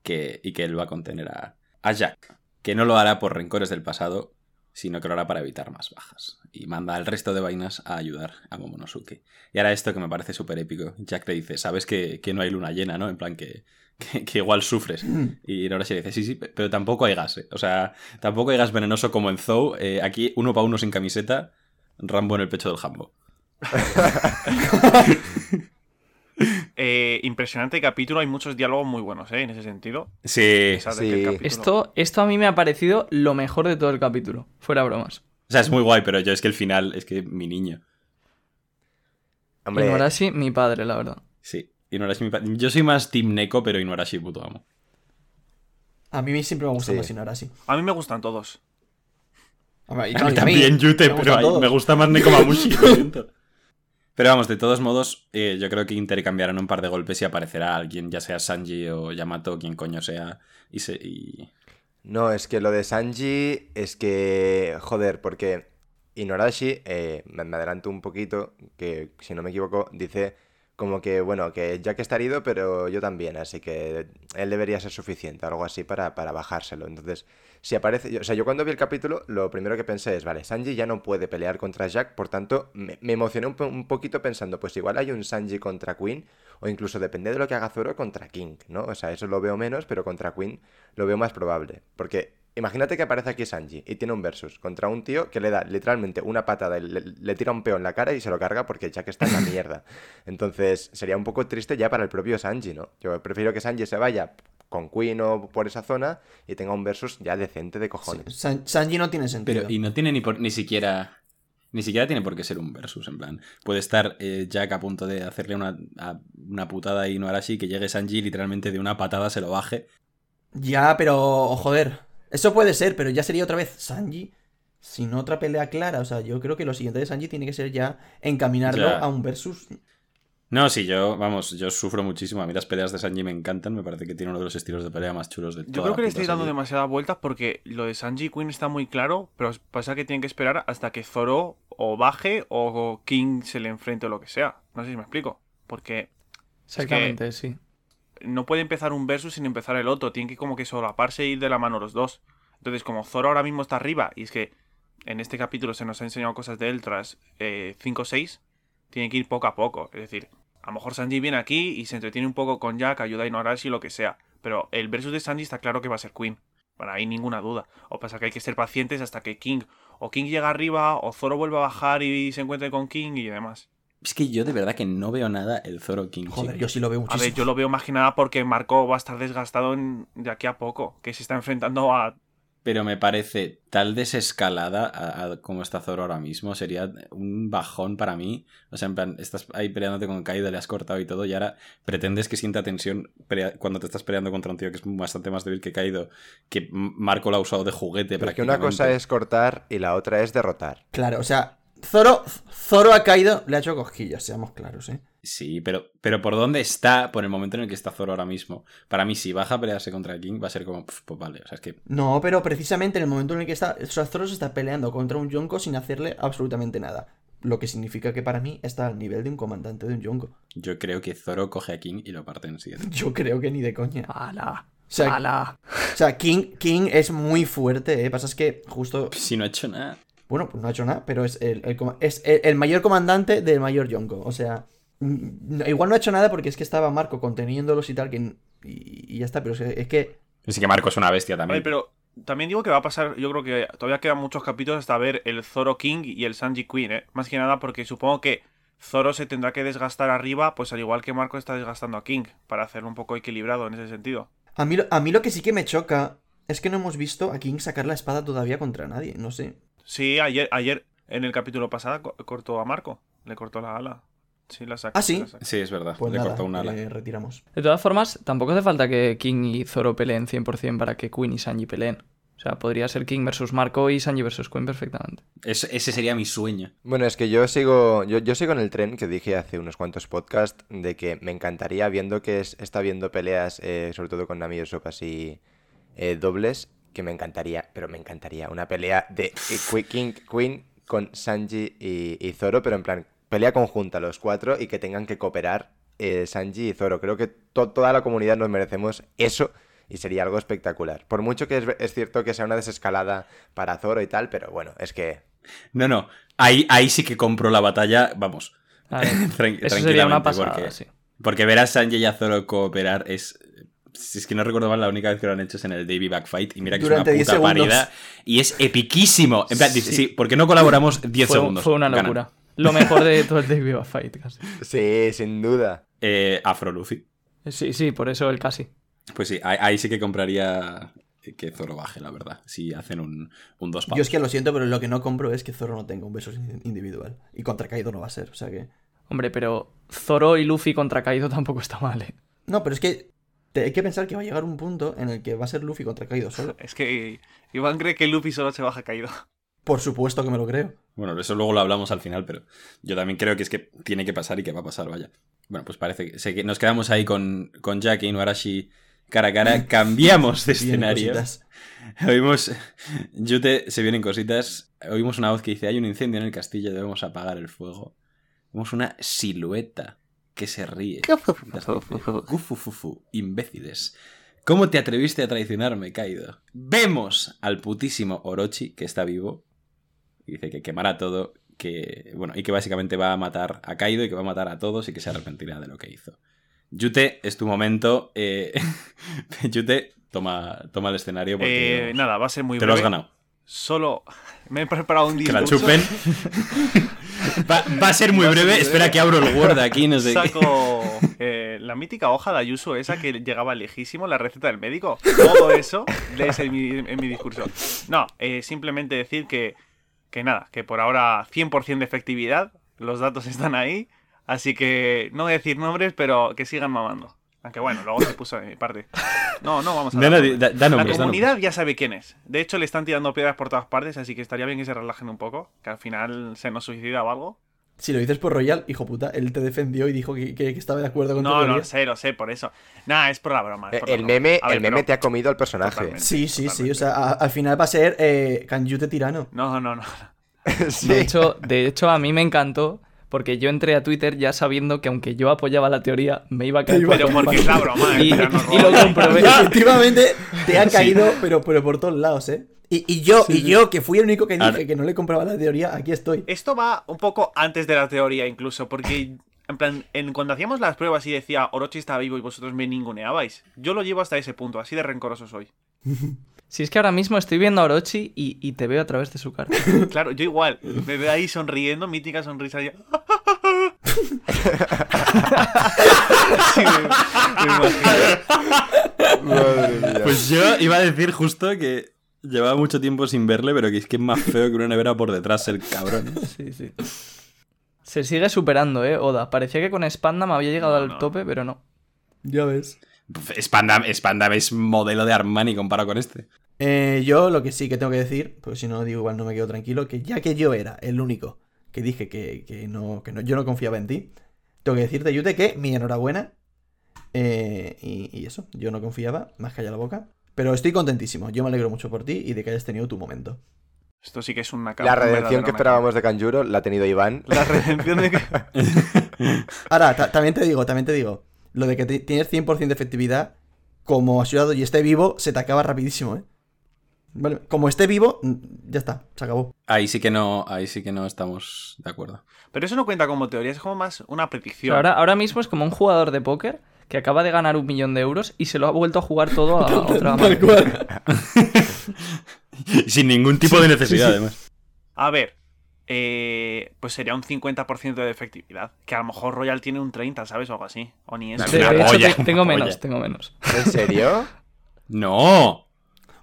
Que, y que él va a contener a, a Jack. Que no lo hará por rencores del pasado, sino que lo hará para evitar más bajas. Y manda al resto de vainas a ayudar a Momonosuke. Y ahora esto que me parece súper épico. Jack le dice, sabes que, que no hay luna llena, ¿no? En plan que, que, que igual sufres. Y ahora sí dice, sí, sí, pero tampoco hay gas. ¿eh? O sea, tampoco hay gas venenoso como en Zou. Eh, aquí uno para uno sin camiseta, Rambo en el pecho del jambo. Eh, impresionante capítulo, hay muchos diálogos muy buenos, ¿eh? En ese sentido. Sí, sí. capítulo- Esto, esto a mí me ha parecido lo mejor de todo el capítulo. Fuera bromas. O sea, es muy guay, pero yo es que el final, es que mi niño. Hombre, Inuarashi, mi padre, la verdad. Sí. Inuarashi mi pa- Yo soy más Team Neko, pero Inuarashi puto amo. A mí siempre me gusta Sí. más Inarashi. A mí me gustan todos. Hombre, y A mí y también, Yute, pero me gusta más Nekomamushi, lo siento. Pero vamos, de todos modos, eh, yo creo que intercambiarán un par de golpes y aparecerá alguien, ya sea Sanji o Yamato, quien coño sea, y se... y- No, es que lo de Sanji es que, joder, porque Inuarashi, eh, me adelanto un poquito, que si no me equivoco, dice como que, bueno, que Jack está herido, pero yo también, así que él debería ser suficiente, algo así para, para bajárselo. Entonces, si aparece, o sea, yo cuando vi el capítulo, lo primero que pensé es, vale, Sanji ya no puede pelear contra Jack, por tanto, me, emocioné un, un poquito pensando, pues igual hay un Sanji contra Queen, o incluso depende de lo que haga Zoro contra King, ¿no? O sea, eso lo veo menos, pero contra Queen lo veo más probable. Porque imagínate que aparece aquí Sanji y tiene un versus contra un tío que le da literalmente una patada, y le, le tira un peo en la cara y se lo carga porque Jack está en la mierda. Entonces sería un poco triste ya para el propio Sanji, ¿no? Yo prefiero que Sanji se vaya con Queen o por esa zona y tenga un versus ya decente de cojones. San- Sanji no tiene sentido. Pero, y no tiene ni, por- ni siquiera... Ni siquiera tiene por qué ser un versus, en plan. Puede estar eh, Jack a punto de hacerle una, a- una putada a Inuarashi, que llegue Sanji y literalmente de una patada se lo baje. Ya, pero joder. Eso puede ser, pero ya sería otra vez Sanji sin otra pelea clara. O sea, yo creo que lo siguiente de Sanji tiene que ser ya encaminarlo Ya. a un versus. No, sí, yo, vamos, yo sufro muchísimo. A mí las peleas de Sanji me encantan. Me parece que tiene uno de los estilos de pelea más chulos de Yo toda creo la que le estoy dando demasiadas vueltas porque lo de Sanji y Queen está muy claro, pero pasa que tienen que esperar hasta que Zoro o baje o King se le enfrente o lo que sea. No sé si me explico. Porque Exactamente, sí. No puede empezar un versus sin empezar el otro. Tienen que como que solaparse e ir de la mano los dos. Entonces, como Zoro ahora mismo está arriba, y es que en este capítulo se nos ha enseñado cosas de él tras 5 o 6, tiene que ir poco a poco. Es decir, a lo mejor Sanji viene aquí y se entretiene un poco con Jack, ayuda a Inuarashi, lo que sea. Pero el versus de Sanji está claro que va a ser Queen. Bueno, hay ninguna duda. O pasa que hay que ser pacientes hasta que King o King llega arriba o Zoro vuelva a bajar y se encuentre con King y demás. Es que yo de verdad que no veo nada el Zoro King. Joder, chico. yo sí lo veo A muchísimo. ver, yo lo veo más que nada porque Marco va a estar desgastado en- de aquí a poco. Que se está enfrentando a pero me parece tal desescalada a, a como está Zoro ahora mismo. Sería un bajón para mí. O sea, en plan, estás ahí peleándote con Kaido, le has cortado y todo, y ahora pretendes que sienta tensión cuando te estás peleando contra un tío que es bastante más débil que Kaido, que Marco lo ha usado de juguete Pero es que una cosa es cortar y la otra es derrotar. Claro, o sea, Zoro, Zoro ha caído, le ha hecho cosquillas, seamos claros, ¿eh? Sí, pero, pero por dónde está, por el momento en el que está Zoro ahora mismo. Para mí, si baja a pelearse contra King, va a ser como, pf, pues vale, o sea, es que No, pero precisamente en el momento en el que está, o sea, Zoro se está peleando contra un Yonko sin hacerle absolutamente nada. Lo que significa que para mí está al nivel de un comandante de un Yonko. yo creo que Zoro coge a King y lo parte en siete. Yo creo que ni de coña. ¡Hala! O sea, ¡Hala! o sea, King, King es muy fuerte, ¿eh? Pasa es que justo Si no ha hecho nada. Bueno, pues no ha hecho nada, pero es el, el es el, el mayor comandante del mayor Yonko. O sea, mm, igual no ha hecho nada porque es que estaba Marco conteniéndolos y tal, que, y, y ya está, pero es que, es que Marco es una bestia Vale, también. pero también digo que va a pasar, yo creo que todavía quedan muchos capítulos hasta ver el Zoro King y el Sanji Queen, ¿eh? Más que nada porque supongo que Zoro se tendrá que desgastar arriba, pues al igual que Marco está desgastando a King, para hacerlo un poco equilibrado en ese sentido. a mí, a mí lo que sí que me choca es que no hemos visto a King sacar la espada todavía contra nadie, no sé. Sí, ayer, ayer en el capítulo pasado co- cortó a Marco, le cortó la ala. Sí, la sacó. ¿Ah, sí? Sí, es verdad. Pues le nada, cortó un ala. eh, retiramos. De todas formas, tampoco hace falta que King y Zoro peleen 100% para que Queen y Sanji peleen. O sea, podría ser King versus Marco y Sanji versus Queen perfectamente. Es- ese sería mi sueño. Bueno, es que yo sigo, yo, yo sigo en el tren que dije hace unos cuantos podcasts de que me encantaría, viendo que es- está viendo peleas, eh, sobre todo con Nami Usopp así eh, dobles, que me encantaría, pero me encantaría una pelea de eh, King, Queen con Sanji y, y Zoro, pero en plan, pelea conjunta los cuatro y que tengan que cooperar eh, Sanji y Zoro. Creo que to- toda la comunidad nos merecemos eso y sería algo espectacular. Por mucho que es, es cierto que sea una desescalada para Zoro y tal, pero bueno, es que... No, no. Ahí, ahí sí que compro la batalla, vamos. Vale. tran- Eso sería una pasada, porque, sí. porque ver a Sanji y a Zoro cooperar es. Si es que no recuerdo mal, la única vez que lo han hecho es en el Davy Backfight. Y mira que Durante es 10 una puta parida. Y es epiquísimo. En plan, Sí. sí, ¿por qué no colaboramos 10 Fue, segundos? fue una Ganan. locura. Lo mejor de todo el David Fight, casi. Sí, sin duda. Eh, Afro Luffy. Sí, sí, por eso el casi. Pues sí, ahí, ahí sí que compraría que Zoro baje, la verdad. Si hacen un, un dos pavos. Yo es que lo siento, pero lo que no compro es que Zoro no tenga un beso individual. Y contra Kaido no va a ser, o sea que... Hombre, pero Zoro y Luffy contra Kaido tampoco está mal, ¿eh? No, pero es que hay que pensar que va a llegar un punto en el que va a ser Luffy contra Kaido solo. Es que Iván cree que Luffy solo se baja caído. Por supuesto que me lo creo. Bueno, eso luego lo hablamos al final, pero yo también creo que es que tiene que pasar y que va a pasar, vaya. Bueno, pues parece que, sé que nos quedamos ahí con, con Jack y Nuarashi cara a cara. Cambiamos de escenario. Oímos. Yute, se vienen cositas. Oímos una voz que dice: Hay un incendio en el castillo, debemos apagar el fuego. Vemos una silueta que se ríe. Gufufufu, imbéciles. ¿Cómo te atreviste a traicionarme, Kaido? Vemos al putísimo Orochi, que está vivo. Y dice que quemará todo. Que, bueno, y que básicamente va a matar a Kaido y que va a matar a todos y que se arrepentirá de lo que hizo. Yute, es tu momento. eh, Yute, toma, toma el escenario porque Eh, nada, va a ser muy te lo has ganado. Solo me he preparado un Que la discurso. chupen. va, va a ser muy breve. Espera que abro el Word aquí, no sé qué. Saco eh, la mítica hoja de Ayuso, esa que llegaba lejísimo, la receta del médico. Todo eso lees en mi, en mi discurso. No, eh, simplemente decir que, que nada, que por ahora 100% de efectividad, los datos están ahí, así que no voy a decir nombres, pero que sigan mamando. Aunque bueno, luego se puso de mi parte. No, no vamos a da- da La nombres, comunidad ya sabe quién es. De hecho, le están tirando piedras por todas partes, así que estaría bien que se relajen un poco, que al final se nos suicida o algo. Si lo dices por Royal, hijo puta, él te defendió y dijo que, que- que estaba de acuerdo con tu No, no, sé, lo sé, por eso. Nada, es por la broma. Eh, la El broma. meme, ver, el meme pero- te ha comido al personaje. Totalmente. Sí, sí, sí. O sea, a- al final va a ser eh, Kanjute tirano. No, no, no. Sí. De hecho, de hecho, a mí me encantó porque yo entré a Twitter ya sabiendo que aunque yo apoyaba la teoría, me iba a caer. Pero porque es la broma, Y- eh, y lo comprobé. Y efectivamente te ha caído, pero, pero por todos lados, ¿eh? Y, y yo, y yo, que fui el único que dije Ahora- que no le compraba la teoría, aquí estoy. Esto va un poco antes de la teoría, incluso, porque. En plan, en, cuando hacíamos las pruebas y decía Orochi está vivo y vosotros me ninguneabais, yo lo llevo hasta ese punto, así de rencoroso soy. Si es que ahora mismo estoy viendo a Orochi y, y te veo a través de su cara. Claro, yo igual, me veo ahí sonriendo, mítica sonrisa. y- Sí, me- me imagino. Madre mía. Pues yo iba a decir justo que Llevaba mucho tiempo sin verle, pero que es que es más feo que una nevera por detrás, el cabrón. Sí, sí. Se sigue superando, ¿eh? Oda. Parecía que con Spandam había llegado No, al no. tope, pero no. Ya ves. Spandam, Spandam es modelo de Armani comparado con este. Eh, yo lo que sí que tengo que decir, porque si no digo igual no me quedo tranquilo, que ya que yo era el único que dije que, que no, que no, yo no confiaba en ti, tengo que decirte, Yute, que mi enhorabuena. eh, y, y eso, yo no confiaba, más calla la boca. Pero estoy contentísimo, yo me alegro mucho por ti y de que hayas tenido tu momento. Esto sí que es una La redención que esperábamos de Kanjuro la ha tenido Iván. La redención de. Ahora, ta- también te digo, también te digo, lo de que tienes 100% de efectividad, como ayudado y esté vivo, se te acaba rapidísimo, ¿eh? Vale, como esté vivo, mm, ya está, se acabó. Ahí sí que no, ahí sí que no estamos de acuerdo. Pero eso no cuenta como teoría, es como más una predicción. ahora, ahora mismo es como un jugador de póker que acaba de ganar un millón de euros y se lo ha vuelto a jugar todo a otra cual. Sin ningún tipo de necesidad, además. A ver, eh, pues sería un 50% de efectividad. Que a lo mejor Royal tiene un 30, ¿sabes? O algo así. O ni eso. De, hecho, tengo menos, polla. tengo menos. ¿En serio? ¡No!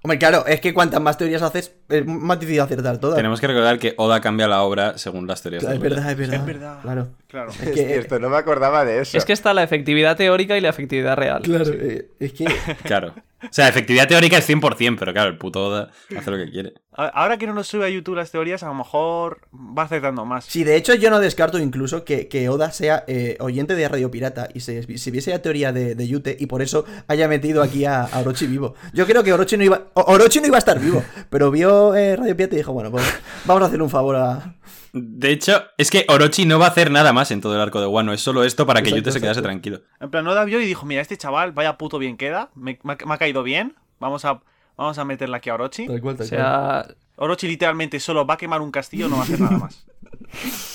Hombre, claro, es que cuantas más teorías haces, es más difícil acertar todas. Tenemos que recordar que Oda cambia la obra según las teorías. Claro, de es verdad, es verdad. Es verdad. Claro. Claro. Es Es que- cierto, no me acordaba de eso. Es que está la efectividad teórica y la efectividad real. Claro, eh, es que. Claro. O sea, efectividad teórica es 100%, pero claro, el puto Oda hace lo que quiere. Ahora que no nos sube a YouTube las teorías, a lo mejor va acertando más. Sí, de hecho, yo no descarto incluso que, que Oda sea eh, oyente de Radio Pirata y se, si viese la teoría de, de Yute y por eso haya metido aquí a, a Orochi vivo. Yo creo que Orochi no iba, Orochi no iba a estar vivo, pero vio eh, Radio Pirata y dijo: Bueno, pues vamos a hacerle un favor a. De hecho, es que Orochi no va a hacer nada más en todo el arco de Wano. Es solo esto para que Exacto, Yute se quedase exacto. tranquilo. En plan, Oda vio y dijo, mira, este chaval, vaya puto bien queda, me, me ha- me ha caído bien, vamos a, vamos a meterle aquí a Orochi. Tal cual, O tal cual. sea, Orochi literalmente solo va a quemar un castillo, no va a hacer nada más.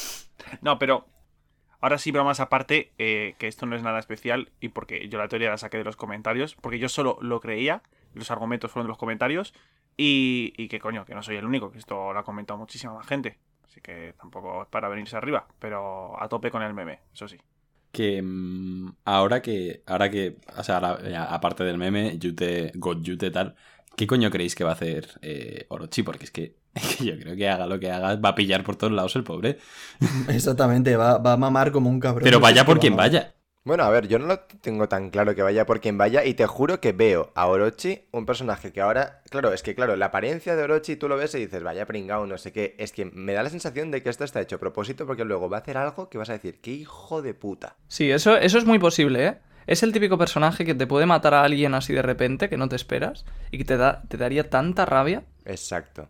No, pero ahora sí, bromas aparte, eh, que esto no es nada especial y porque yo la teoría la saqué de los comentarios, porque yo solo lo creía, los argumentos fueron de los comentarios y, y que coño, que no soy el único, que esto lo ha comentado muchísima más gente. Así que tampoco es para venirse arriba, pero a tope con el meme, eso sí. Que mm, ahora que, ahora que, o sea, ahora, ya, aparte del meme, Yute, God Yute tal, ¿qué coño creéis que va a hacer eh, Orochi? Porque es que, es que yo creo que haga lo que haga, va a pillar por todos lados el pobre. Exactamente, va, va a mamar como un cabrón. Pero vaya por quien vaya. Bueno, a ver, yo no lo tengo tan claro que vaya por quien vaya y te juro que veo a Orochi, un personaje que ahora, claro, es que claro, la apariencia de Orochi tú lo ves y dices, vaya pringao, no sé qué, es que me da la sensación de que esto está hecho a propósito porque luego va a hacer algo que vas a decir, qué hijo de puta. sí, eso, eso es muy posible, ¿eh? Es el típico personaje que te puede matar a alguien así de repente, que no te esperas, y que te, da, te daría tanta rabia. Exacto.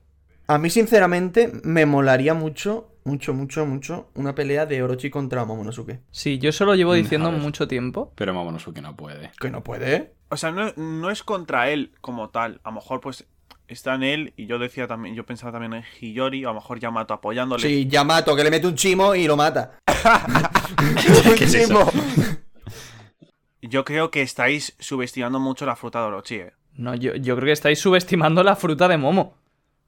A mí, sinceramente, me molaría mucho, mucho, mucho, mucho una pelea de Orochi contra Momonosuke. Sí, yo eso lo llevo Mm, diciendo mucho tiempo. Pero Momonosuke no puede. Que no puede. O sea, no, no es contra él como tal. A lo mejor, pues, está en él. Y yo decía también, yo pensaba también en Hiyori. A lo mejor Yamato apoyándole. Sí, Yamato, que le mete un chimo y lo mata. ¿Qué es eso? Yo creo que estáis subestimando mucho la fruta de Orochi, eh. No, yo, yo creo que estáis subestimando la fruta de Momo,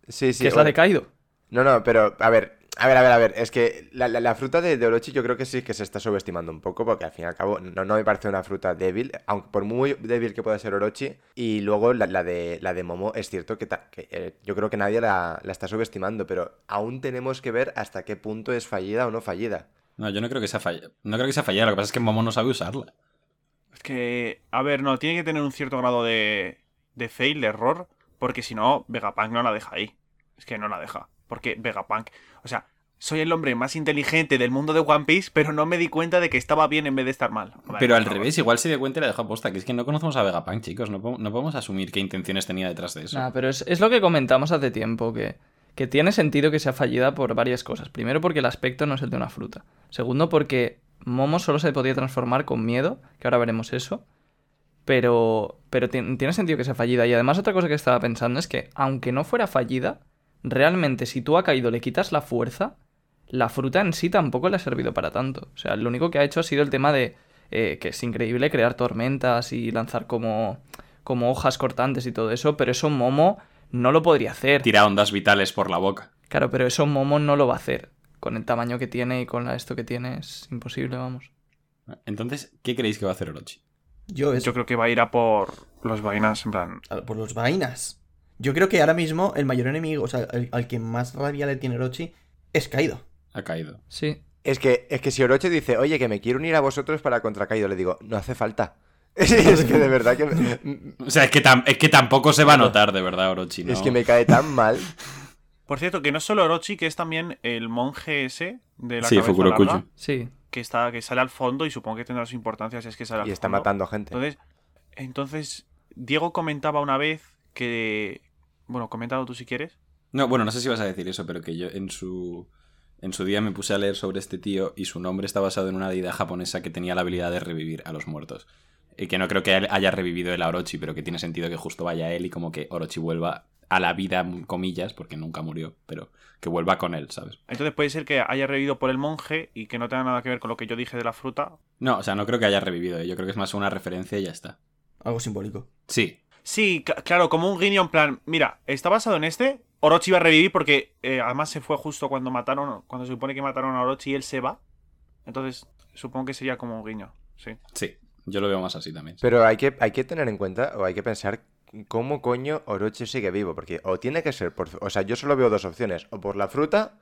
Sí, sí. que es la de Kaido. No, no, pero a ver, a ver, a ver, a ver, es que la, la- la fruta de, de Orochi yo creo que sí que se está subestimando un poco porque al fin y al cabo no, no me parece una fruta débil, aunque por muy débil que pueda ser Orochi, y luego la, la de, la de Momo es cierto que, ta- que, eh, yo creo que nadie la, la está subestimando, pero aún tenemos que ver hasta qué punto es fallida o no fallida. No, yo no creo que sea falla. No creo que sea fallada. Lo que pasa es que Momo no sabe usarla. Es que, a ver, no, tiene que tener un cierto grado de, de fail, de error, porque si no, Vegapunk no la deja ahí. Es que no la deja. Porque Vegapunk, o sea, soy el hombre más inteligente del mundo de One Piece, pero no me di cuenta de que estaba bien en vez de estar mal. Vale, Pero al revés, igual se dio cuenta y la dejó aposta. Que es que no conocemos a Vegapunk, chicos. No, podemos- no podemos asumir qué intenciones tenía detrás de eso. Nah, pero es, es lo que comentamos hace tiempo, que, que tiene sentido que sea fallida por varias cosas. Primero porque el aspecto no es el de una fruta. Segundo porque Momo solo se podía transformar con miedo, que ahora veremos eso. Pero, pero ti- tiene sentido que sea fallida. Y además otra cosa que estaba pensando es que aunque no fuera fallida, realmente si tú a Kaido le quitas la fuerza, la fruta en sí tampoco le ha servido para tanto. O sea, lo único que ha hecho ha sido el tema de eh, que es increíble crear tormentas y lanzar como, como hojas cortantes y todo eso, pero eso Momo no lo podría hacer. Tira ondas vitales por la boca. Claro, pero eso Momo no lo va a hacer. Con el tamaño que tiene y con la esto que tiene es imposible, vamos. Entonces, ¿qué creéis que va a hacer Orochi? Yo. Yo creo que va a ir a por los vainas, en plan. a- Por los vainas. Yo creo que ahora mismo el mayor enemigo, o sea, el- al que más rabia le tiene Orochi es Kaido. Ha caído. Sí. Es que, es que si Orochi dice, oye, que me quiero unir a vosotros para contra Kaido, le digo, no hace falta. es que de verdad que me, O sea, es que, tam- es que tampoco se va a notar, de verdad, Orochi. ¿no? es que me cae tan mal. Por cierto, que no es solo Orochi, que es también el monje ese de la Sí, cabeza Fukuro larga. Sí. que está que sale al fondo y supongo que tendrá su importancia si es que sale al Y está fondo. matando gente. Entonces, entonces, Diego comentaba una vez que. Bueno, comentado tú si quieres. No, bueno, no sé si vas a decir eso, pero que yo en su, en su día me puse a leer sobre este tío y su nombre está basado en una deidad japonesa que tenía la habilidad de revivir a los muertos. Y que no creo que él haya revivido el a Orochi, pero que tiene sentido que justo vaya él y como que Orochi vuelva a la vida, comillas, porque nunca murió, pero que vuelva con él, ¿sabes? Entonces puede ser que haya revivido por el monje y que no tenga nada que ver con lo que yo dije de la fruta. No, o sea, no creo que haya revivido, ¿eh? yo creo que es más una referencia y ya está. Algo simbólico. Sí, Sí, claro, como un guiño en plan. Mira, está basado en este. Orochi va a revivir porque eh, además se fue justo cuando mataron. Cuando se supone que mataron a Orochi y él se va. Entonces, supongo que sería como un guiño. Sí. sí, yo lo veo más así también. Pero hay que, hay que tener en cuenta o hay que pensar cómo coño Orochi sigue vivo. Porque o tiene que ser por... O sea, yo solo veo dos opciones. O por la fruta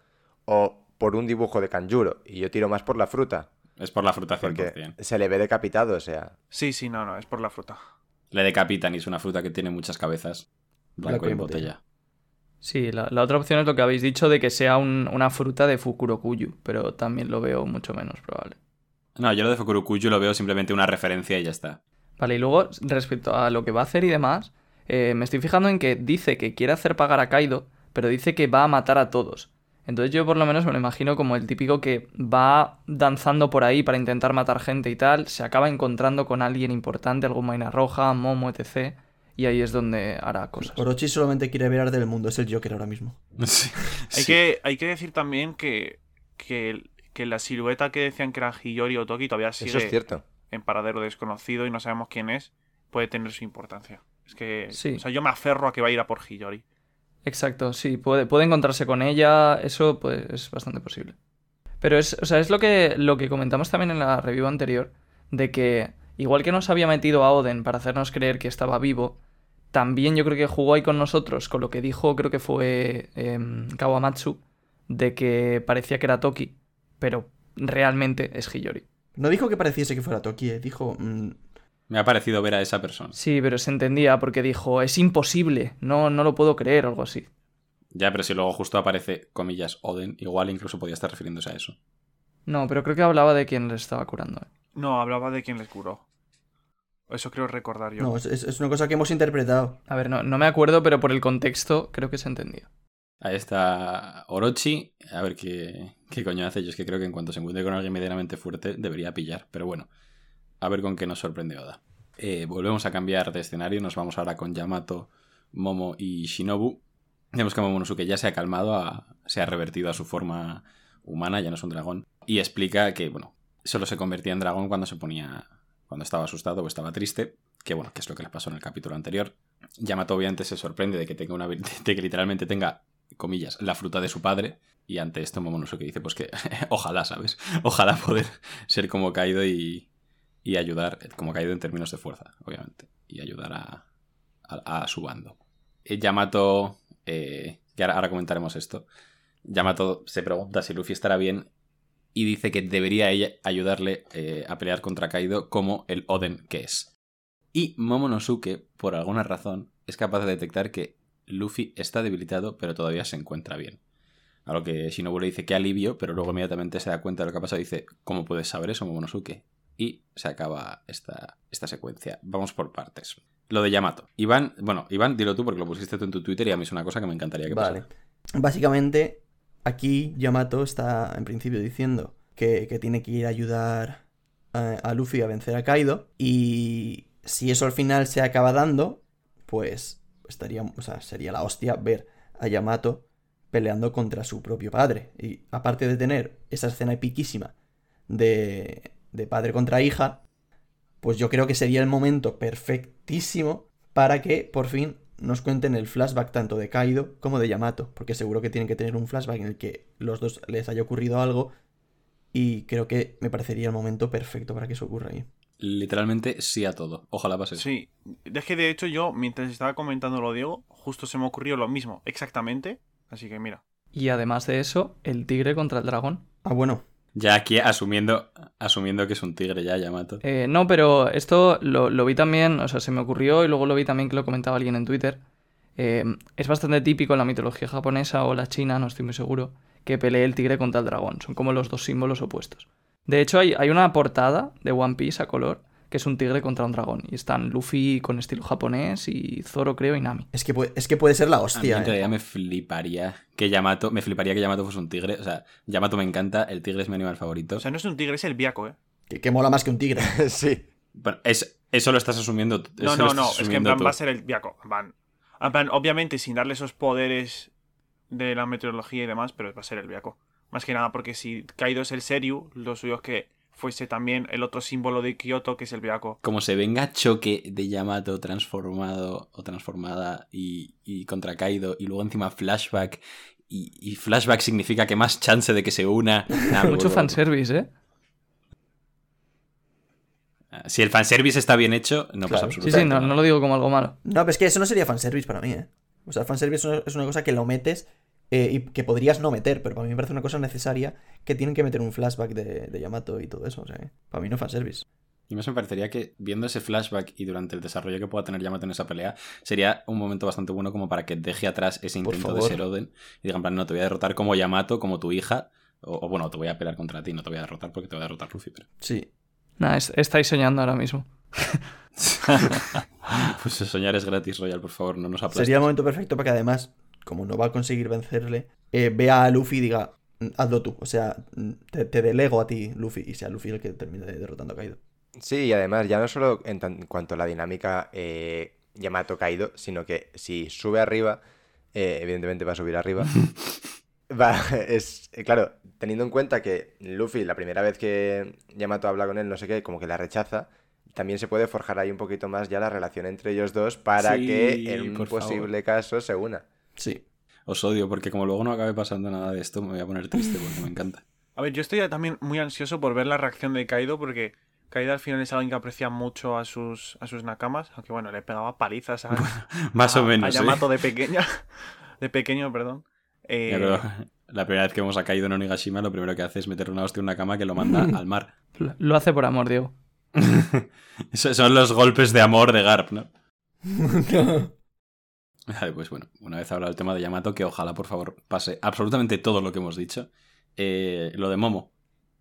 o por un dibujo de Kanjuro. Y yo tiro más por la fruta. Es por la fruta 100%. Porque se le ve decapitado, o sea... Sí, sí, no, no, es por la fruta. Le decapitan y es una fruta que tiene muchas cabezas. Blanco Blanco y y en botella. botella. Sí, la, la otra opción es lo que habéis dicho de que sea un- una fruta de Fukurokuyu, pero también lo veo mucho menos probable. No, yo lo de Fukurokuyu lo veo simplemente una referencia y ya está. Vale, y luego, respecto a lo que va a hacer y demás, eh, me estoy fijando en que dice que quiere hacer pagar a Kaido, pero dice que va a matar a todos. Entonces yo por lo menos me lo imagino como el típico que va danzando por ahí para intentar matar gente y tal, se acaba encontrando con alguien importante, algún vaina roja, Momo, etc. Y ahí es donde hará cosas. Orochi solamente quiere ver arder el mundo, es el Joker ahora mismo. Sí, Hay, que, hay que decir también que, que, que la silueta que decían que era Hiyori o Toki todavía sigue Eso es cierto. en paradero desconocido y no sabemos quién es. Puede tener su importancia. Es que. Sí. O sea, yo me aferro a que va a ir a por Hiyori. Exacto, sí, puede, encontrarse con ella, eso pues es bastante posible. Pero es, o sea, es lo que, lo que comentamos también en la review anterior, de que igual que nos había metido a Oden para hacernos creer que estaba vivo, también yo creo que jugó ahí con nosotros, con lo que dijo, creo que fue em, Kawamatsu, de que parecía que era Toki, pero realmente es Hiyori. No dijo que pareciese que fuera Toki, eh, dijo... mm, Me ha parecido ver a esa persona. Sí, pero se entendía porque dijo, es imposible, no, no lo puedo creer, o algo así. Ya, pero si luego justo aparece, comillas, Oden, igual incluso podía estar refiriéndose a eso. No, pero creo que hablaba de quien le estaba curando. eh. No, hablaba de quién les curó. Eso creo recordar yo. no, es, es- es una cosa que hemos interpretado. A ver, no, no me acuerdo, pero por el contexto creo que se entendía. Ahí está Orochi. A ver qué, qué coño hace. Yo es que creo que en cuanto se encuentre con alguien medianamente fuerte, debería pillar. Pero bueno, a ver con qué nos sorprende Oda. Eh, volvemos a cambiar de escenario. Nos vamos ahora con Yamato, Momo y Shinobu. Vemos que Momonosuke ya se ha calmado, se ha revertido a su forma humana, ya no es un dragón. Y explica que, bueno, solo se convertía en dragón cuando se ponía. cuando estaba asustado o estaba triste. Que bueno, que es lo que le pasó en el capítulo anterior. Yamato obviamente se sorprende de que tenga una de que literalmente tenga comillas la fruta de su padre y ante esto Momonosuke dice pues que ojalá, ¿sabes? Ojalá poder ser como Kaido y, y ayudar, como Kaido en términos de fuerza, obviamente, y ayudar a, a, su bando. Eh, Yamato, eh, ahora comentaremos esto, Yamato se pregunta si Luffy estará bien y dice que debería ella ayudarle eh, a pelear contra Kaido como el Oden que es. Y Momonosuke, por alguna razón, es capaz de detectar que Luffy está debilitado, pero todavía se encuentra bien. A lo que Shinobu le dice que alivio, pero luego inmediatamente se da cuenta de lo que ha pasado y dice, ¿cómo puedes saber eso, Momonosuke? Y se acaba esta, esta secuencia. Vamos por partes. Lo de Yamato. Iván, bueno, Iván, dilo tú porque lo pusiste tú en tu Twitter y a mí es una cosa que me encantaría que Vale. pasara. Básicamente, aquí Yamato está en principio diciendo que, que tiene que ir a ayudar a, a Luffy a vencer a Kaido. Y si eso al final se acaba dando, pues estaría, o sea, sería la hostia ver a Yamato peleando contra su propio padre. Y aparte de tener esa escena epiquísima de, de padre contra hija, pues yo creo que sería el momento perfectísimo para que por fin nos cuenten el flashback tanto de Kaido como de Yamato, porque seguro que tienen que tener un flashback en el que los dos les haya ocurrido algo y creo que me parecería el momento perfecto para que eso ocurra ahí. literalmente sí a todo. Ojalá pase. Sí, es que de hecho yo, mientras estaba comentando lo Diego, justo se me ocurrió lo mismo, exactamente. Así que mira. Y además de eso, el tigre contra el dragón. Ah, bueno. Ya aquí asumiendo, asumiendo que es un tigre ya, Yamato. Eh, no, pero esto lo, vi también, o sea, se me ocurrió y luego lo vi también que lo comentaba alguien en Twitter. Eh, es bastante típico en la mitología japonesa o la china, no estoy muy seguro, que pelee el tigre contra el dragón. Son como los dos símbolos opuestos. De hecho, hay, hay una portada de One Piece a color que es un tigre contra un dragón. Y están Luffy con estilo japonés y Zoro, creo, y Nami. Es que puede, es que puede ser la A mí hostia. en ¿eh? realidad me fliparía que Yamato, me fliparía que Yamato fuese un tigre. O sea, Yamato me encanta, el tigre es mi animal favorito. O sea, no es un tigre, es el biaco, ¿eh? Que, que mola más que un tigre. sí. Bueno, es, eso lo estás asumiendo. No, no, no, es que en plan tú. va a ser el biaco. en plan- en plan, obviamente sin darle esos poderes de la meteorología y demás, pero va a ser el biaco. Más que nada porque si Kaido es el Seryu, lo suyo es que fuese también el otro símbolo de Kyoto, que es el biaco. Como se venga choque de Yamato transformado o transformada y, y contra Kaido y luego encima flashback y, y flashback significa que más chance de que se una. Nah, Mucho fanservice, ¿eh? Ah, Si el fanservice está bien hecho, no pasa Claro. Sí, absolutamente sí, no, no lo digo como algo malo. No, pero es que eso no sería fanservice para mí, ¿eh? O sea, fanservice es una, es una cosa que lo metes eh, y que podrías no meter, pero para mí me parece una cosa necesaria que tienen que meter un flashback de, de Yamato y todo eso. O sea, que para mí no fanservice. Y más me parecería que viendo ese flashback y durante el desarrollo que pueda tener Yamato en esa pelea, sería un momento bastante bueno como para que deje atrás ese intento de ser Oden y diga en plan, no, te voy a derrotar como Yamato, como tu hija, o, o bueno, te voy a pelear contra ti, no te voy a derrotar porque te voy a derrotar Luffy, pero... Sí. Nada, es- estáis soñando ahora mismo. pues soñar es gratis, Royal, por favor, no nos aplastes. Sería el momento perfecto para que además, como no va a conseguir vencerle, eh, vea a Luffy y diga, "Mm, hazlo tú. O sea, mm, te, te delego a ti, Luffy, y sea Luffy el que termine derrotando a Kaido. Sí, y además, ya no solo en, tan- en cuanto a la dinámica eh, Yamato Kaido, sino que si sube arriba, eh, evidentemente va a subir arriba. Va, es claro, teniendo en cuenta que Luffy, la primera vez que Yamato habla con él, no sé qué, como que la rechaza, también se puede forjar ahí un poquito más ya la relación entre ellos dos para Sí, que en un favor. posible caso se una. Sí. Os odio porque como luego no acabe pasando nada de esto, me voy a poner triste porque me encanta. A ver, yo estoy también muy ansioso por ver la reacción de Kaido, porque Kaido al final es alguien que aprecia mucho a sus, a sus nakamas, aunque bueno, le pegaba palizas a, Más a- o menos, a ¿eh? Yamato de pequeña. De pequeño, perdón. Eh, Pero la primera vez que vemos a Kaido en Onigashima, lo primero que hace es meterle una hostia en una cama que lo manda al mar. Lo, hace por amor, Diego. Esos son los golpes de amor de Garp, ¿no? Vale, pues bueno, una vez hablado el tema de Yamato, que ojalá por favor pase absolutamente todo lo que hemos dicho. Eh, lo de Momo,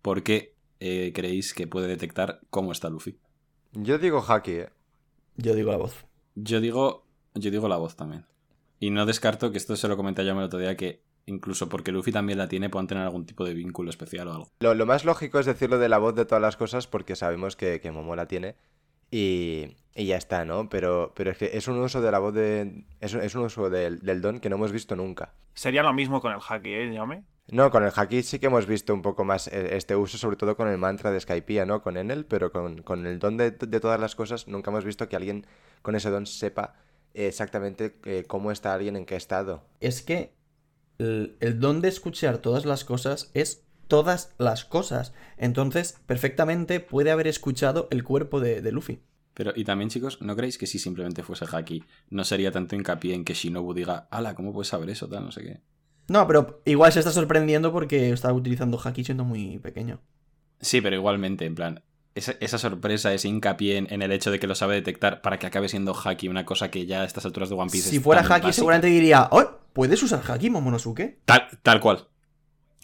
¿por qué eh, creéis que puede detectar cómo está Luffy? Yo digo Haki, ¿eh? Yo digo la voz. Yo digo, yo digo la voz también. Y no descarto que esto se lo comenté a Yama el otro día, que incluso porque Luffy también la tiene, puedan tener algún tipo de vínculo especial o algo. Lo, lo más lógico es decirlo de la voz de todas las cosas porque sabemos que, que Momo la tiene y, y ya está, ¿no? Pero, pero es que es un uso de la voz de... Es, un- es un uso del, del don que no hemos visto nunca. Sería lo mismo con el haki, ¿eh? Llame. No, con el Haki sí que hemos visto un poco más eh, este uso, sobre todo con el mantra de Skypiea, ¿no? Con Enel, pero con, con el don de, de todas las cosas nunca hemos visto que alguien con ese don sepa exactamente eh, cómo está alguien en qué estado. Es que el, el don de escuchar todas las cosas es todas las cosas. Entonces, perfectamente puede haber escuchado el cuerpo de, de Luffy. Pero, y también, chicos, ¿no creéis que si simplemente fuese Haki, no sería tanto hincapié en que Shinobu diga, ala, ¿cómo puedes saber eso? Tal, no sé qué. No, pero igual se está sorprendiendo porque está utilizando Haki siendo muy pequeño. Sí, pero igualmente, en plan, esa, esa sorpresa, ese hincapié en, en el hecho de que lo sabe detectar para que acabe siendo Haki, una cosa que ya a estas alturas de One Piece Si es fuera Haki, básica. seguramente diría, ¡Oh! ¿Puedes usar Haki, Momonosuke? Tal, tal cual.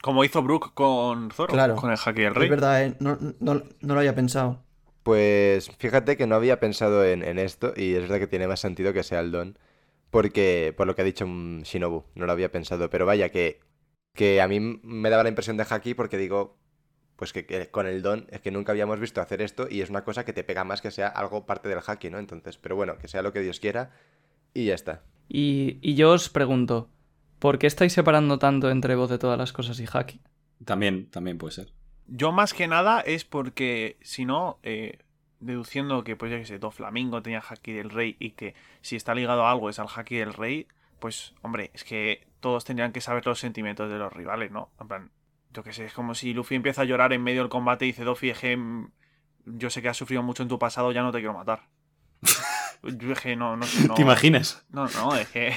Como hizo Brook con Zoro, Claro. con el haki del Es rey. verdad, ¿eh? no, no- no lo había pensado. Pues fíjate que no había pensado en, en esto y es verdad que tiene más sentido que sea el don, porque por lo que ha dicho mm, Shinobu, no lo había pensado, pero vaya que, que a mí me daba la impresión de Haki porque digo, pues que, que con el don es que nunca habíamos visto hacer esto y es una cosa que te pega más que sea algo parte del Haki, ¿no? Entonces, pero bueno, que sea lo que Dios quiera y ya está. Y, y yo os pregunto, ¿por qué estáis separando tanto entre voz de todas las cosas y haki? También, también puede ser. Yo más que nada es porque, si no, eh, deduciendo que, pues ya que sé, Doflamingo tenía haki del rey y que si está ligado a algo es al haki del rey, pues, hombre, es que todos tendrían que saber los sentimientos de los rivales, ¿no? En plan, yo que sé, es como si Luffy empieza a llorar en medio del combate y dice, Doffy, es que, mm, yo sé que has sufrido mucho en tu pasado, ya no te quiero matar. Yo es que no, no, ¿Te imaginas? No, no, es que...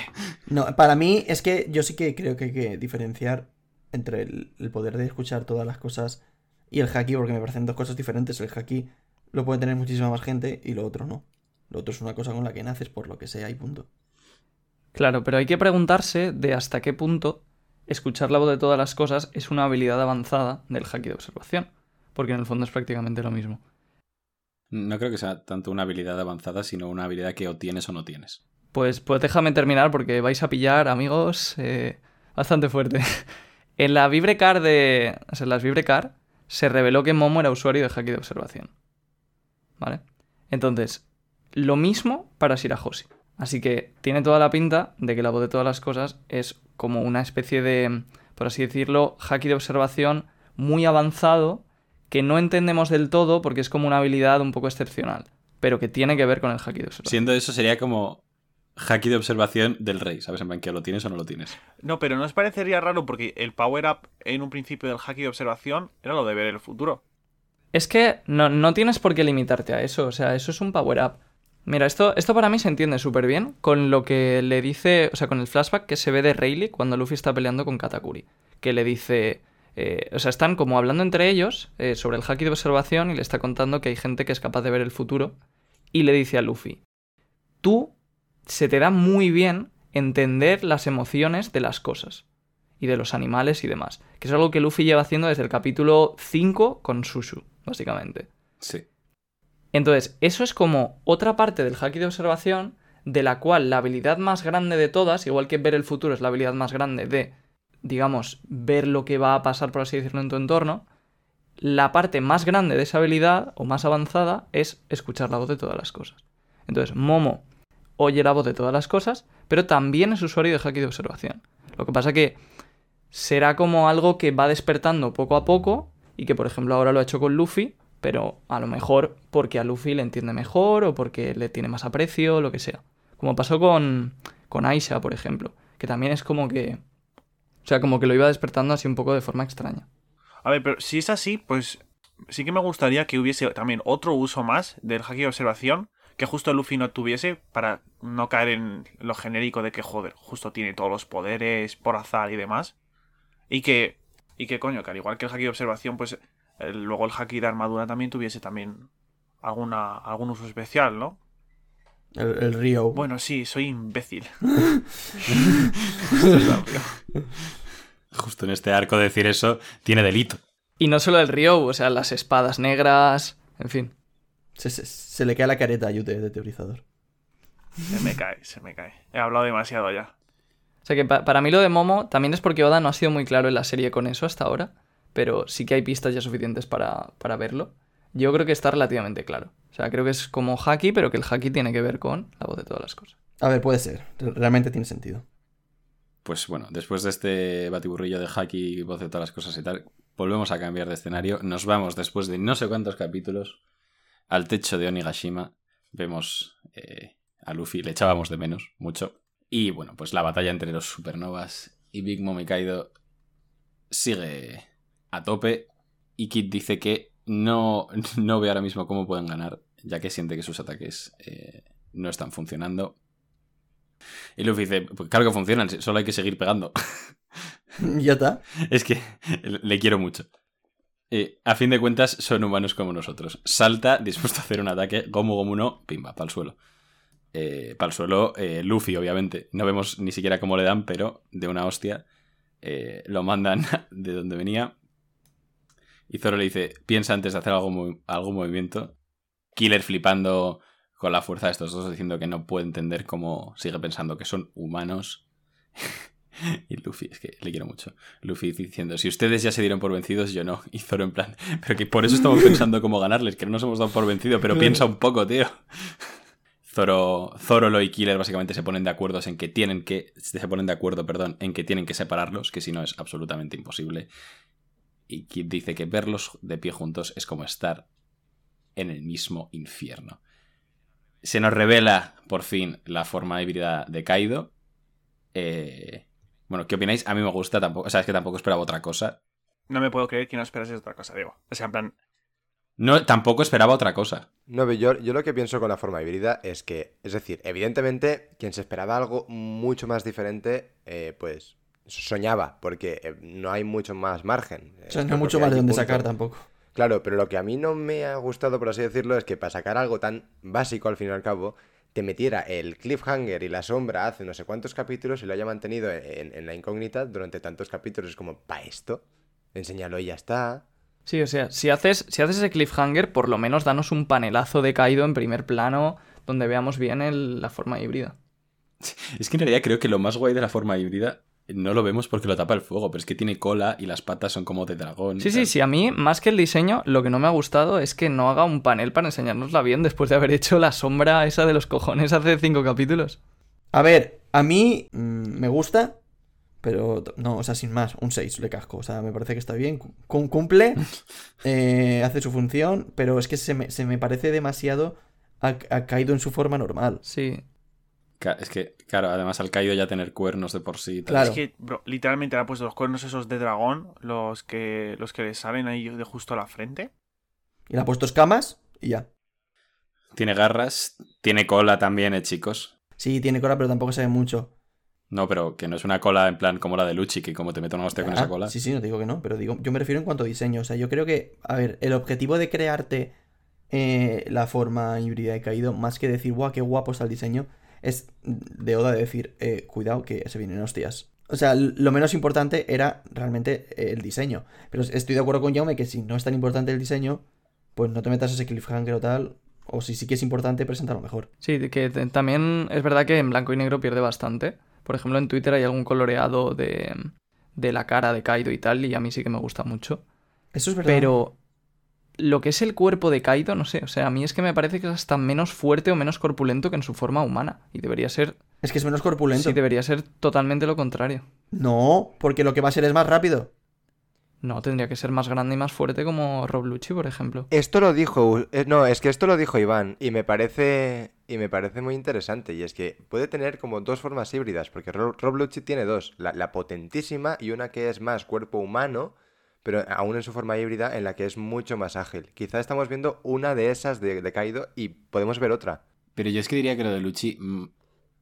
No, para mí es que yo sí que creo que hay que diferenciar entre el, el poder de escuchar todas las cosas y el haki, porque me parecen dos cosas diferentes. El haki lo puede tener muchísima más gente y lo otro no. Lo otro es una cosa con la que naces por lo que sea y punto. Claro, pero hay que preguntarse de hasta qué punto escuchar la voz de todas las cosas es una habilidad avanzada del haki de observación. Porque en el fondo es prácticamente lo mismo. No creo que sea tanto una habilidad avanzada, sino una habilidad que o tienes o no tienes. Pues, pues déjame terminar porque vais a pillar, amigos, eh, bastante fuerte. en la Vibrecar de. O sea, en las Vibrecar se reveló que Momo era usuario de haki de observación. ¿Vale? Entonces, lo mismo para Shirahoshi. Así que tiene toda la pinta de que la voz de todas las cosas es como una especie de, por así decirlo, haki de observación muy avanzado que no entendemos del todo porque es como una habilidad un poco excepcional, pero que tiene que ver con el haki de observación. Siendo eso, sería como haki de observación del rey, ¿sabes? En plan, que lo tienes o no lo tienes. No, pero ¿no os parecería raro? Porque el power-up en un principio del haki de observación era lo de ver el futuro. Es que no, no tienes por qué limitarte a eso, o sea, eso es un power-up. Mira, esto, esto para mí se entiende súper bien con lo que le dice, o sea, con el flashback que se ve de Rayleigh cuando Luffy está peleando con Katakuri. Que le dice, eh, o sea, están como hablando entre ellos eh, sobre el haki de observación y le está contando que hay gente que es capaz de ver el futuro. Y le dice a Luffy, tú se te da muy bien entender las emociones de las cosas y de los animales y demás. Que es algo que Luffy lleva haciendo desde el capítulo 5 con Sushu, básicamente. Sí. Entonces, eso es como otra parte del haki de observación, de la cual la habilidad más grande de todas, igual que ver el futuro es la habilidad más grande de, digamos, ver lo que va a pasar, por así decirlo, en tu entorno, la parte más grande de esa habilidad, o más avanzada, es escuchar la voz de todas las cosas. Entonces, Momo oye la voz de todas las cosas, pero también es usuario de haki de observación. Lo que pasa que será como algo que va despertando poco a poco y que, por ejemplo, ahora lo ha hecho con Luffy, pero a lo mejor porque a Luffy le entiende mejor o porque le tiene más aprecio, lo que sea. Como pasó con, con Aisha, por ejemplo, que también es como que... O sea, como que lo iba despertando así un poco de forma extraña. A ver, pero si es así, pues sí que me gustaría que hubiese también otro uso más del haki de observación que justo Luffy no tuviese para no caer en lo genérico de que, joder, justo tiene todos los poderes por azar y demás. Y que, y que coño, que al igual que el haki de observación, pues eh, luego el haki de armadura también tuviese también alguna, algún uso especial, ¿no? El, el Río. Bueno, sí, soy imbécil. Esto es obvio. Justo en este arco decir eso tiene delito. Y no solo el Ryo, o sea, las espadas negras, en fin. Se, se- se le cae la careta a Yute de teorizador. se me cae, se me cae. He hablado demasiado ya. O sea que pa- para mí lo de Momo también es porque Oda no ha sido muy claro en la serie con eso hasta ahora, pero sí que hay pistas ya suficientes para, para verlo. Yo creo que está relativamente claro. O sea, creo que es como haki, pero que el haki tiene que ver con la voz de todas las cosas. A ver, puede ser. Realmente tiene sentido. Pues bueno, después de este batiburrillo de haki, voz de todas las cosas y tal, volvemos a cambiar de escenario. Nos vamos después de no sé cuántos capítulos al techo de Onigashima. Vemos eh, a Luffy, le echábamos de menos, mucho. Y bueno, pues la batalla entre los supernovas y Big Mom y Kaido sigue a tope. Y Kid dice que no, no ve ahora mismo cómo pueden ganar, ya que siente que sus ataques eh, no están funcionando. Y Luffy dice, pues claro que funcionan, solo hay que seguir pegando. ya está. es que le quiero mucho. Eh, a fin de cuentas, son humanos como nosotros. Salta, dispuesto a hacer un ataque, Gomu Gomu no, pimba, para el suelo. para el suelo, eh, Luffy, obviamente. No vemos ni siquiera cómo le dan, pero de una hostia eh, lo mandan de donde venía. Y Zoro le dice, piensa antes de hacer algún, algún movimiento. Killer flipando con la fuerza de estos dos, diciendo que no puede entender cómo sigue pensando que son humanos. y Luffy, es que le quiero mucho. Luffy diciendo, si ustedes ya se dieron por vencidos, yo no. Y Zoro en plan, pero que por eso estamos pensando cómo ganarles, que no nos hemos dado por vencido, pero piensa un poco, tío. Zoro, Zorolo y Killer básicamente se ponen de acuerdo en que tienen que. Se ponen de acuerdo, perdón, en que tienen que separarlos, que si no es absolutamente imposible. Y Kid dice que verlos de pie juntos es como estar en el mismo infierno. Se nos revela por fin la forma híbrida de Kaido. Eh, bueno, ¿qué opináis? A mí me gusta, tampoco, o sea, es que tampoco esperaba otra cosa. No me puedo creer que no esperases otra cosa, Diego. O sea, en plan, No, tampoco esperaba otra cosa. No, pero yo, yo lo que pienso con la forma híbrida es que, es decir, evidentemente, quien se esperaba algo mucho más diferente, eh, pues soñaba, porque eh, no hay mucho más margen. O sea, Esto no hay mucho más de dónde sacar tampoco. Claro, pero lo que a mí no me ha gustado, por así decirlo, es que para sacar algo tan básico al fin y al cabo, te metiera el cliffhanger y la sombra hace no sé cuántos capítulos y lo haya mantenido en, en la incógnita durante tantos capítulos. Es como, ¿pa esto? Enséñalo y ya está. Sí, o sea, si haces, si haces ese cliffhanger, por lo menos danos un panelazo de Kaido en primer plano donde veamos bien el- la forma híbrida. Es que en realidad creo que lo más guay de la forma híbrida no lo vemos porque lo tapa el fuego, pero es que tiene cola y las patas son como de dragón. Sí, sí, tal. sí, a mí, más que el diseño, lo que no me ha gustado es que no haga un panel para enseñárnosla bien después de haber hecho la sombra esa de los cojones hace cinco capítulos. A ver, a mí mm, me gusta, pero no, o sea, sin más, un 6 le casco. O sea, me parece que está bien, cum- cumple, eh, hace su función, pero es que se me, se me parece demasiado a, a Kaido en su forma normal. Sí, Es que, claro, además al caído ya tener cuernos de por sí. y tal. Claro. Es que, bro, literalmente le ha puesto los cuernos esos de dragón, los que, los que le salen ahí de justo a la frente. Y le ha puesto escamas y ya. Tiene garras, tiene cola también, eh, chicos. Sí, tiene cola, pero tampoco se ve mucho. No, pero que no es una cola en plan como la de Luchi, que como te meto una hostia con Ah, esa cola. Sí, sí, no te digo que no, pero digo, yo me refiero en cuanto a diseño. O sea, yo creo que, a ver, el objetivo de crearte eh, la forma híbrida de caído, más que decir, guau, qué guapo está el diseño, es de Oda de decir, eh, cuidado que se vienen hostias. O sea, lo menos importante era realmente eh, el diseño. Pero estoy de acuerdo con Jaume que si no es tan importante el diseño, pues no te metas ese cliffhanger o tal. O si sí que es importante, preséntalo mejor. sí, que también es verdad que en blanco y negro pierde bastante. Por ejemplo, en Twitter hay algún coloreado de, de la cara de Kaido y tal, y a mí sí que me gusta mucho. Eso es verdad. Pero lo que es el cuerpo de Kaido, no sé, o sea, a mí es que me parece que es hasta menos fuerte o menos corpulento que en su forma humana. Y debería ser, Es que es menos corpulento. sí, debería ser totalmente lo contrario. No, porque lo que va a ser es más rápido. No, tendría que ser más grande y más fuerte como Rob Lucci, por ejemplo. Esto lo dijo, eh, no, es que esto lo dijo Iván y me parece y me parece muy interesante y es que puede tener como dos formas híbridas, porque Rob, Rob Lucci tiene dos, la, la potentísima y una que es más cuerpo humano, pero aún en su forma híbrida en la que es mucho más ágil. Quizá estamos viendo una de esas de, de Kaido y podemos ver otra. Pero yo es que diría que lo de Luchi, mm,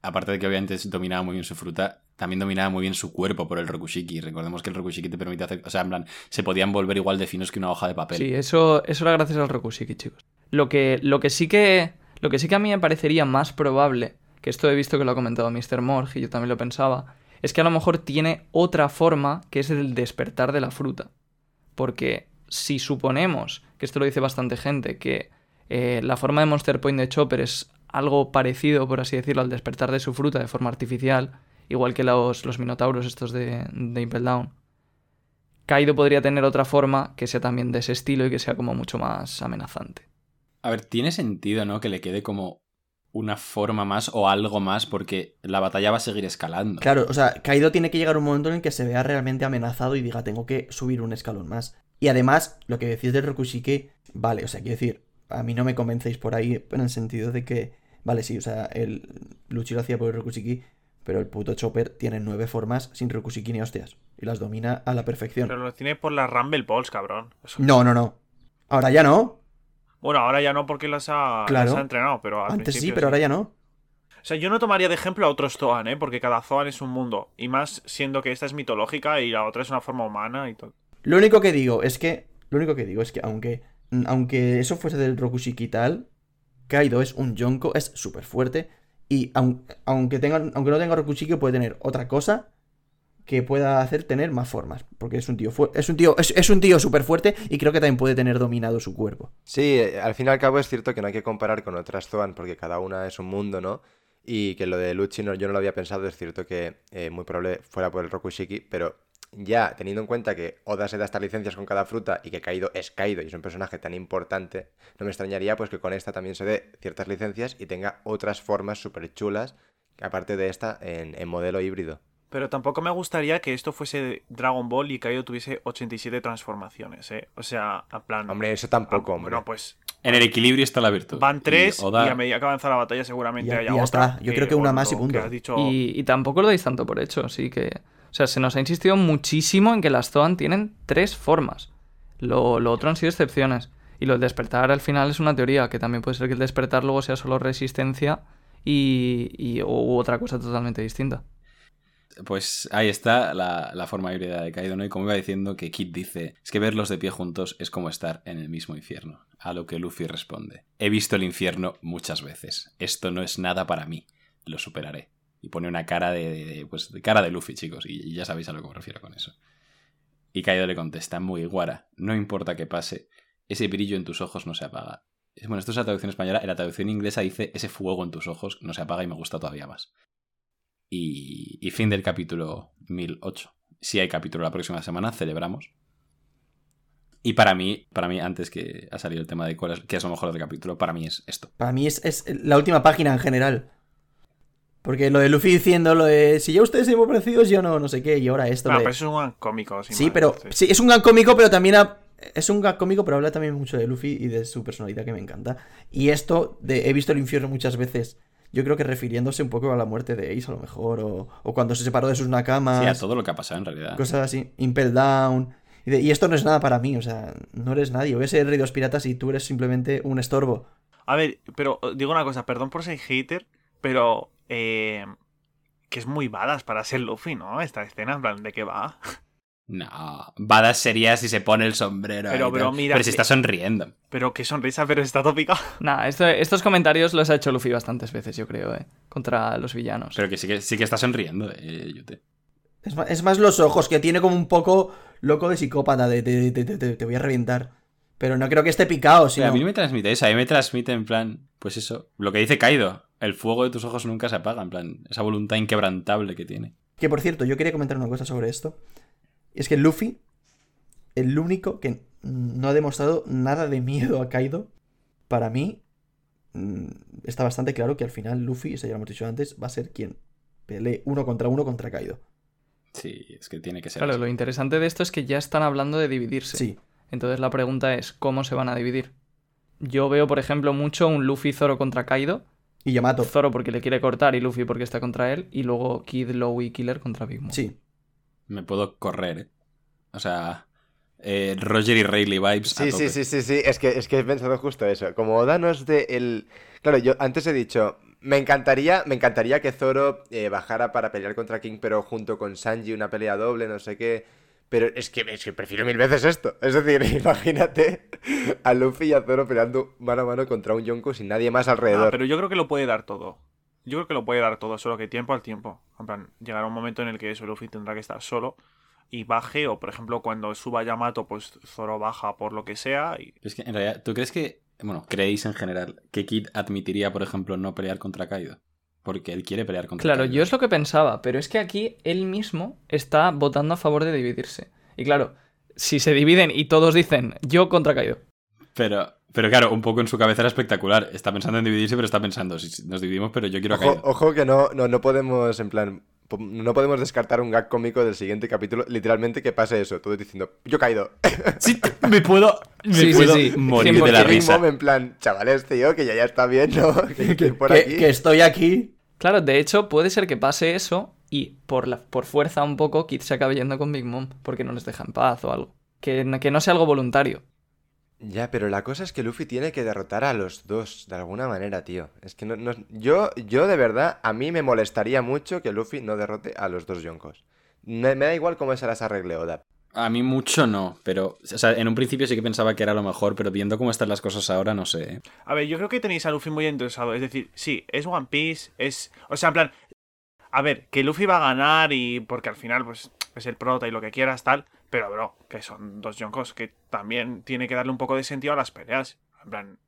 aparte de que obviamente dominaba muy bien su fruta, también dominaba muy bien su cuerpo por el Rokushiki. Recordemos que el Rokushiki te permite hacer. O sea, en plan, se podían volver igual de finos que una hoja de papel. Sí, eso, eso era gracias al Rokushiki, chicos. Lo que, lo que sí que. Lo que sí que a mí me parecería más probable, que esto he visto que lo ha comentado Mr. Morg y yo también lo pensaba, es que a lo mejor tiene otra forma que es el despertar de la fruta. Porque si suponemos, que esto lo dice bastante gente, que eh, la forma de Monster Point de Chopper es algo parecido, por así decirlo, al despertar de su fruta de forma artificial, igual que los, los minotauros estos de, de Impel Down, Kaido podría tener otra forma que sea también de ese estilo y que sea como mucho más amenazante. A ver, tiene sentido, ¿no? Que le quede como una forma más o algo más, porque la batalla va a seguir escalando. Claro, o sea, Kaido tiene que llegar un momento en el que se vea realmente amenazado y diga, tengo que subir un escalón más. Y además, lo que decís del Rokushiki, vale, o sea, quiero decir, a mí no me convencéis por ahí en el sentido de que, vale, sí, o sea, el Luchi lo hacía por el Rokushiki, pero el puto Chopper tiene nueve formas sin Rokushiki ni hostias. Y las domina a la perfección. Pero lo tiene por las Rumble Balls, cabrón. Eso- No, no, no. Ahora ya no. Bueno, ahora ya no porque las ha, Claro. las ha entrenado, pero al Antes sí, pero ahora ya no. O sea, yo no tomaría de ejemplo a otros Zoan, ¿eh? Porque cada Zoan es un mundo. Y más siendo que esta es mitológica y la otra es una forma humana y todo. Lo único que digo es que. Lo único que digo es que aunque. Aunque eso fuese del Rokushiki y tal. Kaido es un Yonko, es súper fuerte. Y aun- aunque, tenga, aunque no tenga Rokushiki, puede tener otra cosa que pueda hacer tener más formas. Porque es un tío es un tío, es, es un tío súper fuerte y creo que también puede tener dominado su cuerpo. Sí, eh, al fin y al cabo es cierto que no hay que comparar con otras Zoan porque cada una es un mundo, ¿no? Y que lo de Luchi no, yo no lo había pensado, es cierto que eh, muy probable fuera por el Rokushiki, pero ya teniendo en cuenta que Oda se da estas licencias con cada fruta y que Kaido es Kaido y es un personaje tan importante, no me extrañaría pues que con esta también se dé ciertas licencias y tenga otras formas súper chulas, aparte de esta, en, en modelo híbrido. Pero tampoco me gustaría que esto fuese Dragon Ball y Kaido tuviese 87 transformaciones, ¿eh? O sea, a plan... Hombre, eso tampoco, ah, hombre. Bueno, pues En el equilibrio está la virtud. van tres Y y, Oda- a medida que avanza la batalla seguramente Ya- haya ya otra. está. Yo creo que una más y punto. que has dicho... Y, y tampoco lo dais tanto por hecho, sí que... O sea, se nos ha insistido muchísimo en que las Zoan tienen tres formas. Lo, lo otro han sido excepciones. Y lo del despertar al final es una teoría, que también puede ser que el despertar luego sea solo resistencia y, y- u otra cosa totalmente distinta. Pues ahí está la, forma híbrida de Kaido, ¿no? Y como iba diciendo que Kid dice, es que verlos de pie juntos es como estar en el mismo infierno. A lo que Luffy responde, he visto el infierno muchas veces. Esto no es nada para mí. Lo superaré. Y pone una cara de, pues, cara de Luffy, chicos, y, ya sabéis a lo que me refiero con eso. Y Kaido le contesta, muy guara, no importa qué pase, ese brillo en tus ojos no se apaga. Bueno, esto es la traducción española, en la traducción inglesa dice, ese fuego en tus ojos no se apaga y me gusta todavía más. Y, y fin del capítulo 1008. Si hay capítulo la próxima semana, celebramos. Y para mí, para mí, antes que ha salido el tema de cuál es, qué es lo mejor del capítulo, para mí es esto. Para mí es, es la última página en general. Porque lo de Luffy diciendo lo de si ya ustedes se me parecidos, yo no, no sé qué, y ahora esto. Ah, de- pero eso es un cómico. sin Sí, pero sí, es un gag cómico, pero también ha- es un gag cómico, pero habla también mucho de Luffy y de su personalidad que me encanta. Y esto de he visto el infierno muchas veces. Yo creo que refiriéndose un poco a la muerte de Ace a lo mejor, o, o cuando se separó de sus nakamas, Sí, a todo lo que ha pasado en realidad. cosas así, Impel Down. Y, de- y esto no es nada para mí, o sea, no eres nadie. Voy a ser el rey de los piratas y tú eres simplemente un estorbo. A ver, pero eh, digo una cosa, perdón por ser hater, pero eh, que es muy badas para ser Luffy, ¿no? Esta escena, en plan, ¿de qué va? No, Badass sería si se pone el sombrero. Pero, mira, pero si sí. está sonriendo. Pero qué sonrisa, pero está tópica. Nah, esto- estos comentarios los ha hecho Luffy bastantes veces, yo creo, ¿eh? Contra los villanos. Pero que sí que, sí que está sonriendo, eh, Yute. Es más los ojos, que tiene como un poco loco de psicópata, de te, voy a reventar. Pero no creo que esté picado, sino... a mí me transmite eso, a mí me transmite en plan, pues eso, lo que dice Kaido, el fuego de tus ojos nunca se apaga, en plan, esa voluntad inquebrantable que tiene. Que por cierto, yo quería comentar una cosa sobre esto. Y es que Luffy, el único que no ha demostrado nada de miedo a Kaido, para mí, mm, está bastante claro que al final Luffy, eso ya lo hemos dicho antes, va a ser quien pelee uno contra uno contra Kaido. Sí, es que tiene que ser Claro, así. lo interesante de esto es que ya están hablando de dividirse. Sí. Entonces la pregunta es, ¿cómo se van a dividir? Yo veo, por ejemplo, mucho un Luffy Zoro contra Kaido. Y Yamato. Zoro porque le quiere cortar y Luffy porque está contra él. Y luego Kid, Low y Killer contra Big Mom. Sí. Me puedo correr, ¿eh? O sea, eh, Roger y Rayleigh vibes. a Sí, tope. sí, sí, sí, sí. Es que, es que he pensado justo eso. Como Oda no es de el. Claro, yo antes he dicho. Me encantaría, me encantaría que Zoro eh, bajara para pelear contra King, pero junto con Sanji, una pelea doble, no sé qué. Pero es que, es que prefiero mil veces esto. Es decir, imagínate a Luffy y a Zoro peleando mano a mano contra un Yonko sin nadie más Ah, alrededor. pero yo creo que lo puede dar todo. Yo creo que lo puede dar todo, solo que tiempo al tiempo. En plan, llegará un momento en el que eso Luffy tendrá que estar solo y baje, o por ejemplo, cuando suba Yamato, pues Zoro baja por lo que sea. Y... Es que en realidad, ¿tú crees que, bueno, creéis en general que Kid admitiría, por ejemplo, no pelear contra Kaido? Porque él quiere pelear contra Claro, Kaido. yo es lo que pensaba, pero es que aquí él mismo está votando a favor de dividirse. Y claro, si se dividen y todos dicen yo contra Kaido. Pero, pero claro, un poco en su cabeza era espectacular. Está pensando en dividirse, pero está pensando, si nos dividimos, pero yo quiero Ojo, ojo que no, no, no podemos, en plan, no podemos descartar un gag cómico del siguiente capítulo. Literalmente que pase eso, todo diciendo, yo caído. Sí, me puedo, me Sí, sí, puedo sí, morir de la 100%. Big risa. Mom en plan, chavales, tío, que ya, ya está bien, ¿no? Que, que por que, aquí. que estoy aquí. Claro, de hecho, puede ser que pase eso y por, la, por fuerza un poco Kid se acabe yendo con Big Mom porque no les deja en paz o algo. Que, que no sea algo voluntario. Ya, pero la cosa es que Luffy tiene que derrotar a los dos, de alguna manera, tío. Es que no, no- yo, yo de verdad, a mí me molestaría mucho que Luffy no derrote a los dos Yonkos. Me, me da igual cómo se las arregle Oda. A mí mucho no, pero, o sea, en un principio sí que pensaba que era lo mejor, pero viendo cómo están las cosas ahora, no sé. ¿eh? A ver, yo creo que tenéis a Luffy muy interesado. Es decir, sí, es One Piece, es. O sea, en plan. A ver, que Luffy va a ganar y. Porque al final, pues, es el prota y lo que quieras, tal. Pero, bro, que son dos Yonkos que también tiene que darle un poco de sentido a las peleas. En plan,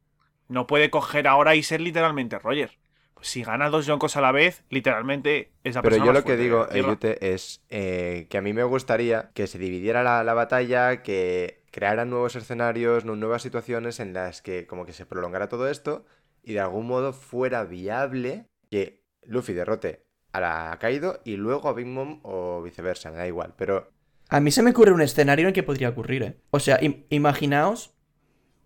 no puede coger ahora y ser literalmente Roger. Pues si gana dos Yonkos a la vez, literalmente es la Pero persona yo lo que digo, Tierra. Yute, es eh, que a mí me gustaría que se dividiera la, la batalla, que crearan nuevos escenarios, nu- nuevas situaciones en las que como que se prolongara todo esto y de algún modo fuera viable que Luffy derrote a la Kaido y luego a Big Mom o viceversa, me da igual. Pero A mí se me ocurre un escenario en el que podría ocurrir, ¿eh? O sea, im- imaginaos.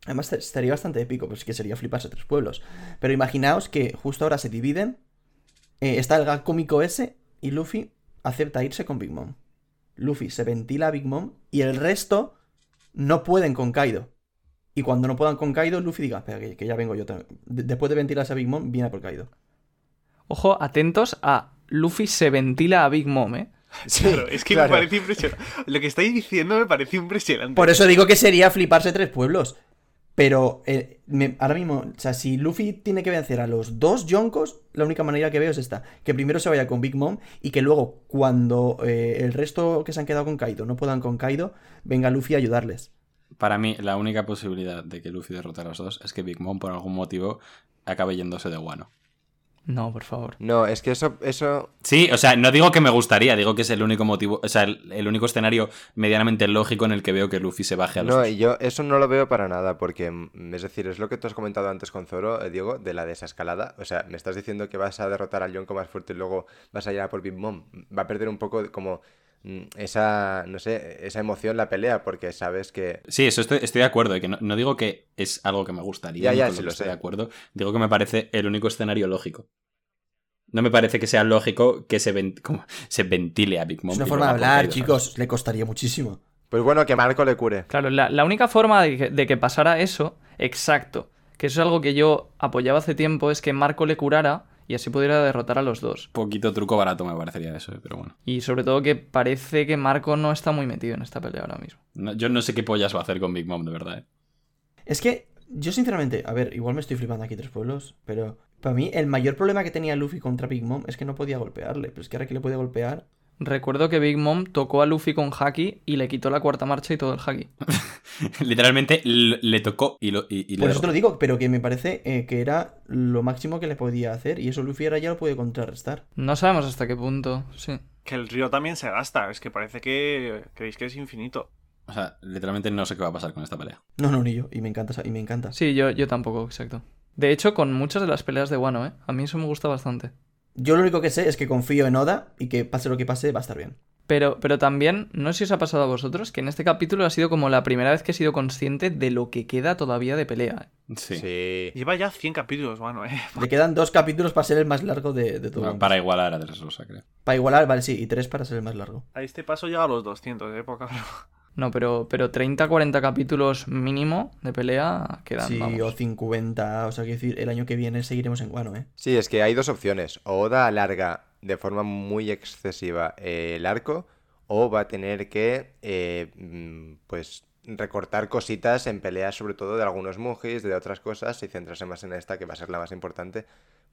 Además, estaría bastante épico, pues que sería fliparse tres pueblos. Pero imaginaos que justo ahora se dividen. eh, está el gag cómico ese y Luffy acepta irse con Big Mom. Luffy se ventila a Big Mom y el resto no pueden con Kaido. Y cuando no puedan con Kaido, Luffy diga, espera, que, que ya vengo yo también. De- después de ventilarse a Big Mom, viene a por Kaido. Ojo, atentos a Luffy se ventila a Big Mom, ¿eh? Sí, Claro, es que claro. me parece impresionante. Lo que estáis diciendo me parece impresionante. Por eso digo que sería fliparse tres pueblos. Pero eh, me- ahora mismo, o sea, si Luffy tiene que vencer a los dos Yonkos, la única manera que veo es esta. Que primero se vaya con Big Mom y que luego, cuando eh, el resto que se han quedado con Kaido no puedan con Kaido, venga Luffy a ayudarles. Para mí, la única posibilidad de que Luffy derrote a los dos es que Big Mom, por algún motivo, acabe yéndose de guano. No, por favor. No, es que eso, eso Sí, o sea, no digo que me gustaría, digo que es el único motivo, o sea, el, el único escenario medianamente lógico en el que veo que Luffy se baje a los No, y yo eso no lo veo para nada, porque, mm, es decir, es lo que tú has comentado antes con Zoro, eh, Diego, de la desescalada. O sea, me estás diciendo que vas a derrotar al Yonko más fuerte y luego vas a ir a por Big Mom. Va a perder un poco de- como esa, no sé, esa emoción la pelea, porque sabes que... Sí, eso estoy, estoy de acuerdo. y que no, no digo que es algo que me gustaría. Ya, ya, con sí que lo estoy sé. de acuerdo. Digo que me parece el único escenario lógico. No me parece que sea lógico que se, ven- como, se ventile a Big Mom. Es una forma de hablar, chicos. Le costaría muchísimo. Pues bueno, que Marco le cure. Claro, la, la única forma de que, de que pasara eso, exacto, que eso es algo que yo apoyaba hace tiempo, es que Marco le curara y así pudiera derrotar a los dos. Poquito truco barato me parecería eso, eh, pero bueno. Y sobre todo que parece que Marco no está muy metido en esta pelea ahora mismo. No- yo no sé qué pollas va a hacer con Big Mom, de verdad. eh. Es que yo sinceramente, a ver, igual me estoy flipando aquí tres pueblos, pero para mí el mayor problema que tenía Luffy contra Big Mom es que no podía golpearle. Pero es que ahora que le puede golpear... Recuerdo que Big Mom tocó a Luffy con Haki y le quitó la cuarta marcha y todo el Haki. Literalmente le tocó y, lo, y, y le Por eso te lo digo, pero que me parece eh, que era lo máximo que le podía hacer y eso Luffy ahora ya lo puede contrarrestar. No sabemos hasta qué punto, sí. Que el río también se gasta. Es que parece que creéis que es infinito. O sea, literalmente no sé qué va a pasar con esta pelea. No, no, ni yo. Y me encanta, y me encanta. Sí, yo, yo tampoco, exacto. De hecho, con muchas de las peleas de Wano, ¿eh? A mí eso me gusta bastante. Yo lo único que sé es que confío en Oda y que pase lo que pase va a estar bien. Pero, pero también, no sé si os ha pasado a vosotros, que en este capítulo ha sido como la primera vez que he sido consciente de lo que queda todavía de pelea. ¿eh? Sí. Sí. Lleva ya 100 capítulos, bueno, eh. Le quedan dos capítulos para ser el más largo de, de todo. Bueno, para igualar a Dressrosa, creo. Para igualar, vale, sí, y tres para ser el más largo. A este paso llega a los 200, eh, por cabrón. No, pero, pero 30-40 capítulos mínimo de pelea quedan, Sí, vamos. o 50, o sea, quiero decir, el año que viene seguiremos en Guano, ¿eh? Sí, es que hay dos opciones. O Oda alarga de forma muy excesiva eh, el arco, o va a tener que, eh, mm, pues, recortar cositas en peleas, sobre todo de algunos monjes, de otras cosas, y centrarse más en esta, que va a ser la más importante.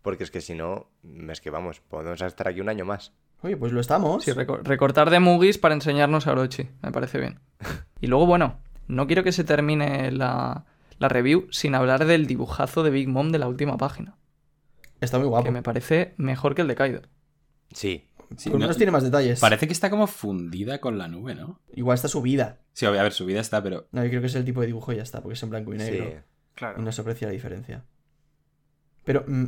Porque es que si no, es que vamos, podemos estar aquí un año más. Oye, pues lo estamos. Sí, reco- recortar de Mugis para enseñarnos a Orochi, me parece bien. Y luego, bueno, no quiero que se termine la, la review sin hablar del dibujazo de Big Mom de la última página, Está muy guapo. que me parece mejor que el de Kaido. Sí. Sí, Por lo no- menos tiene más detalles. Parece que está como fundida con la nube, ¿no? Igual está subida. Sí, a ver, su vida está, pero No, yo creo que es el tipo de dibujo y ya está, porque es en blanco y negro. Sí. Claro. Y no se aprecia la diferencia. Pero, mm,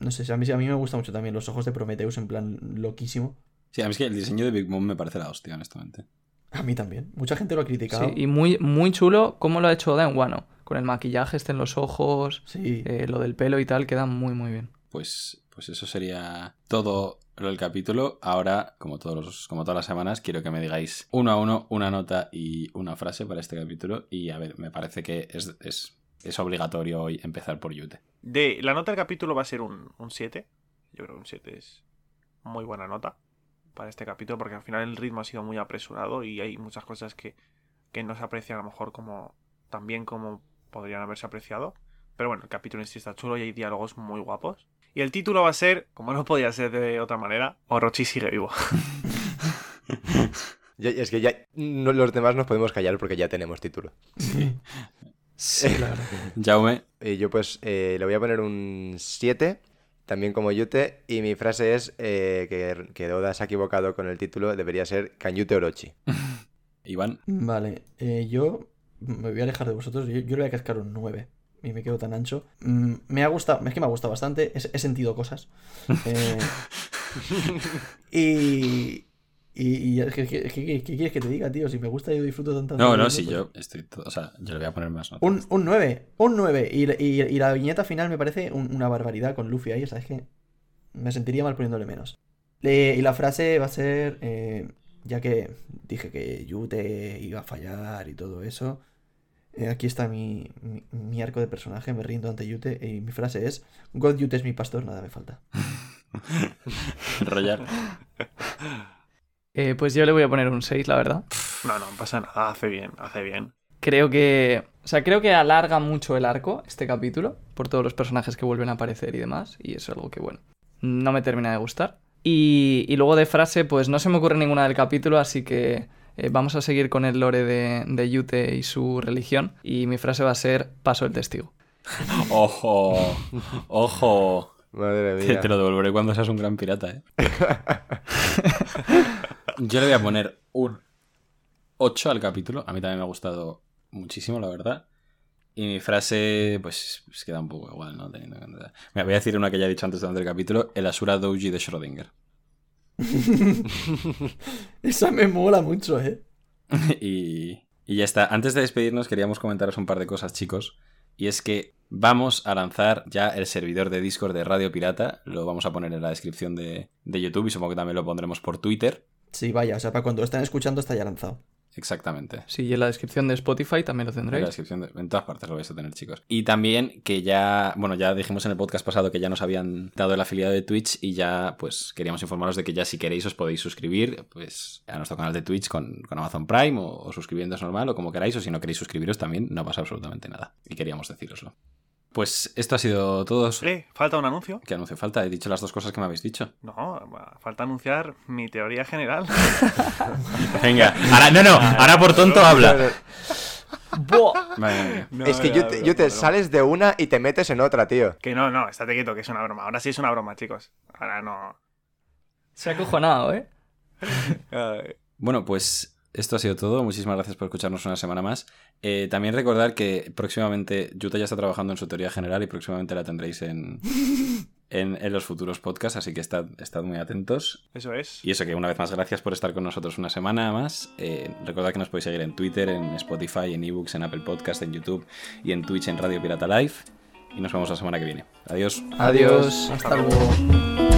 no sé, a mí, a mí me gusta mucho también los ojos de Prometheus en plan loquísimo. Sí, a mí es que el diseño de Big Mom me parece la hostia, honestamente. A mí también. Mucha gente lo ha criticado. Sí, y muy, muy chulo cómo lo ha hecho Oda en Wano. Con el maquillaje este en los ojos, Sí. eh, lo del pelo y tal, queda muy, muy bien. Pues, pues eso sería todo lo del capítulo. Ahora, como, todos los- como todas las semanas, quiero que me digáis uno a uno una nota y una frase para este capítulo. Y a ver, me parece que es, es, es obligatorio hoy empezar por Yute. De, la nota del capítulo va a ser un, un 7. Yo creo que un 7 es muy buena nota para este capítulo porque al final el ritmo ha sido muy apresurado y hay muchas cosas que, que no se aprecian a lo mejor como tan bien como podrían haberse apreciado. Pero bueno, el capítulo en sí está chulo y hay diálogos muy guapos. Y el título va a ser, como no podía ser de otra manera, Orochi sigue vivo. Ya- es que ya no- los demás nos podemos callar porque ya tenemos título. Sí, claro. Jaume, Y yo pues eh, le voy a poner un 7, también como Yute, y mi frase es eh, que, que Oda se ha equivocado con el título, debería ser Kanyute Orochi. Iván, Vale, eh, yo me voy a alejar de vosotros. Yo, yo le voy a cascar un 9. Y me quedo tan ancho. Mm, me ha gustado, es que me ha gustado bastante. He, he sentido cosas. Eh, y. Y, y es que- ¿qué, qué- qué- quieres que te diga, tío? Si me gusta, yo disfruto tanto. No, no, pues- si yo estoy. todo- o sea, yo le voy a poner más notas. Un, un 9, un 9. Y, y- y la viñeta final me parece un- una barbaridad con Luffy ahí. ¿Sabes que Me sentiría mal poniéndole menos. Le- y la frase va a ser. eh, ya que dije que Yute iba a fallar y todo eso. eh, aquí está mi, mi, mi arco de personaje, me rindo ante Yute y mi frase es God Yute es mi pastor, nada me falta. Royal. Eh, pues yo le voy a poner un 6, la verdad. No, no pasa nada, hace bien, hace bien. Creo que. O sea, creo que alarga mucho el arco, este capítulo, por todos los personajes que vuelven a aparecer y demás. Y es algo que, bueno, no me termina de gustar. Y, y luego de frase, pues no se me ocurre ninguna del capítulo, así que eh, vamos a seguir con el lore de, de Yute y su religión. Y mi frase va a ser: Paso el testigo. Ojo, ojo. Madre Te, mía. te lo devolveré cuando seas un gran pirata, ¿eh? Yo le voy a poner un 8 al capítulo. A mí también me ha gustado muchísimo, la verdad. Y mi frase, pues, pues queda un poco igual, ¿no? Teniendo en cuenta- Mira, voy a decir una que ya he dicho antes durante el capítulo: el Asura Doji de Schrödinger. Esa me mola mucho, ¿eh? y, y ya está. Antes de despedirnos, queríamos comentaros un par de cosas, chicos. Y es que vamos a lanzar ya el servidor de Discord de Radio Pirata. Lo vamos a poner en la descripción de, de YouTube y supongo que también lo pondremos por Twitter. Sí, vaya, o sea, para cuando lo están escuchando está ya lanzado. Exactamente. Sí, y en la descripción de Spotify también lo En la tendréis. descripción, de- en todas partes lo vais a tener, chicos. Y también que ya, bueno, ya dijimos en el podcast pasado que ya nos habían dado el afiliado de Twitch y ya, pues, queríamos informaros de que ya si queréis os podéis suscribir, pues, a nuestro canal de Twitch con, con Amazon Prime o, o suscribiéndoos normal o como queráis, o si no queréis suscribiros también, no pasa absolutamente nada. Y queríamos deciroslo. Pues esto ha sido todo. Eh, falta un anuncio. ¿Qué anuncio falta? He dicho las dos cosas que me habéis dicho. No, falta anunciar mi teoría general. Venga, ahora, no, no, ahora por tonto habla. ¡Buah! Vale, No, es que yo te, broma, yo te broma. sales de una y te metes en otra, tío. Que no, no, estate quieto, que es una broma. Ahora sí es una broma, chicos. Ahora no. Se ha acojonado, ¿eh? Bueno, pues esto ha sido todo. Muchísimas gracias por escucharnos una semana más. Eh, también recordar que próximamente Yuta ya está trabajando en su teoría general y próximamente la tendréis en, en, en los futuros podcasts, así que estad, estad muy atentos. Eso es. Y eso que una vez más gracias por estar con nosotros una semana más. Eh, recordad que nos podéis seguir en Twitter, en Spotify, en ebooks, en Apple Podcast, en YouTube y en Twitch en Radio Pirata Live. Y nos vemos la semana que viene. Adiós. Adiós. Hasta luego.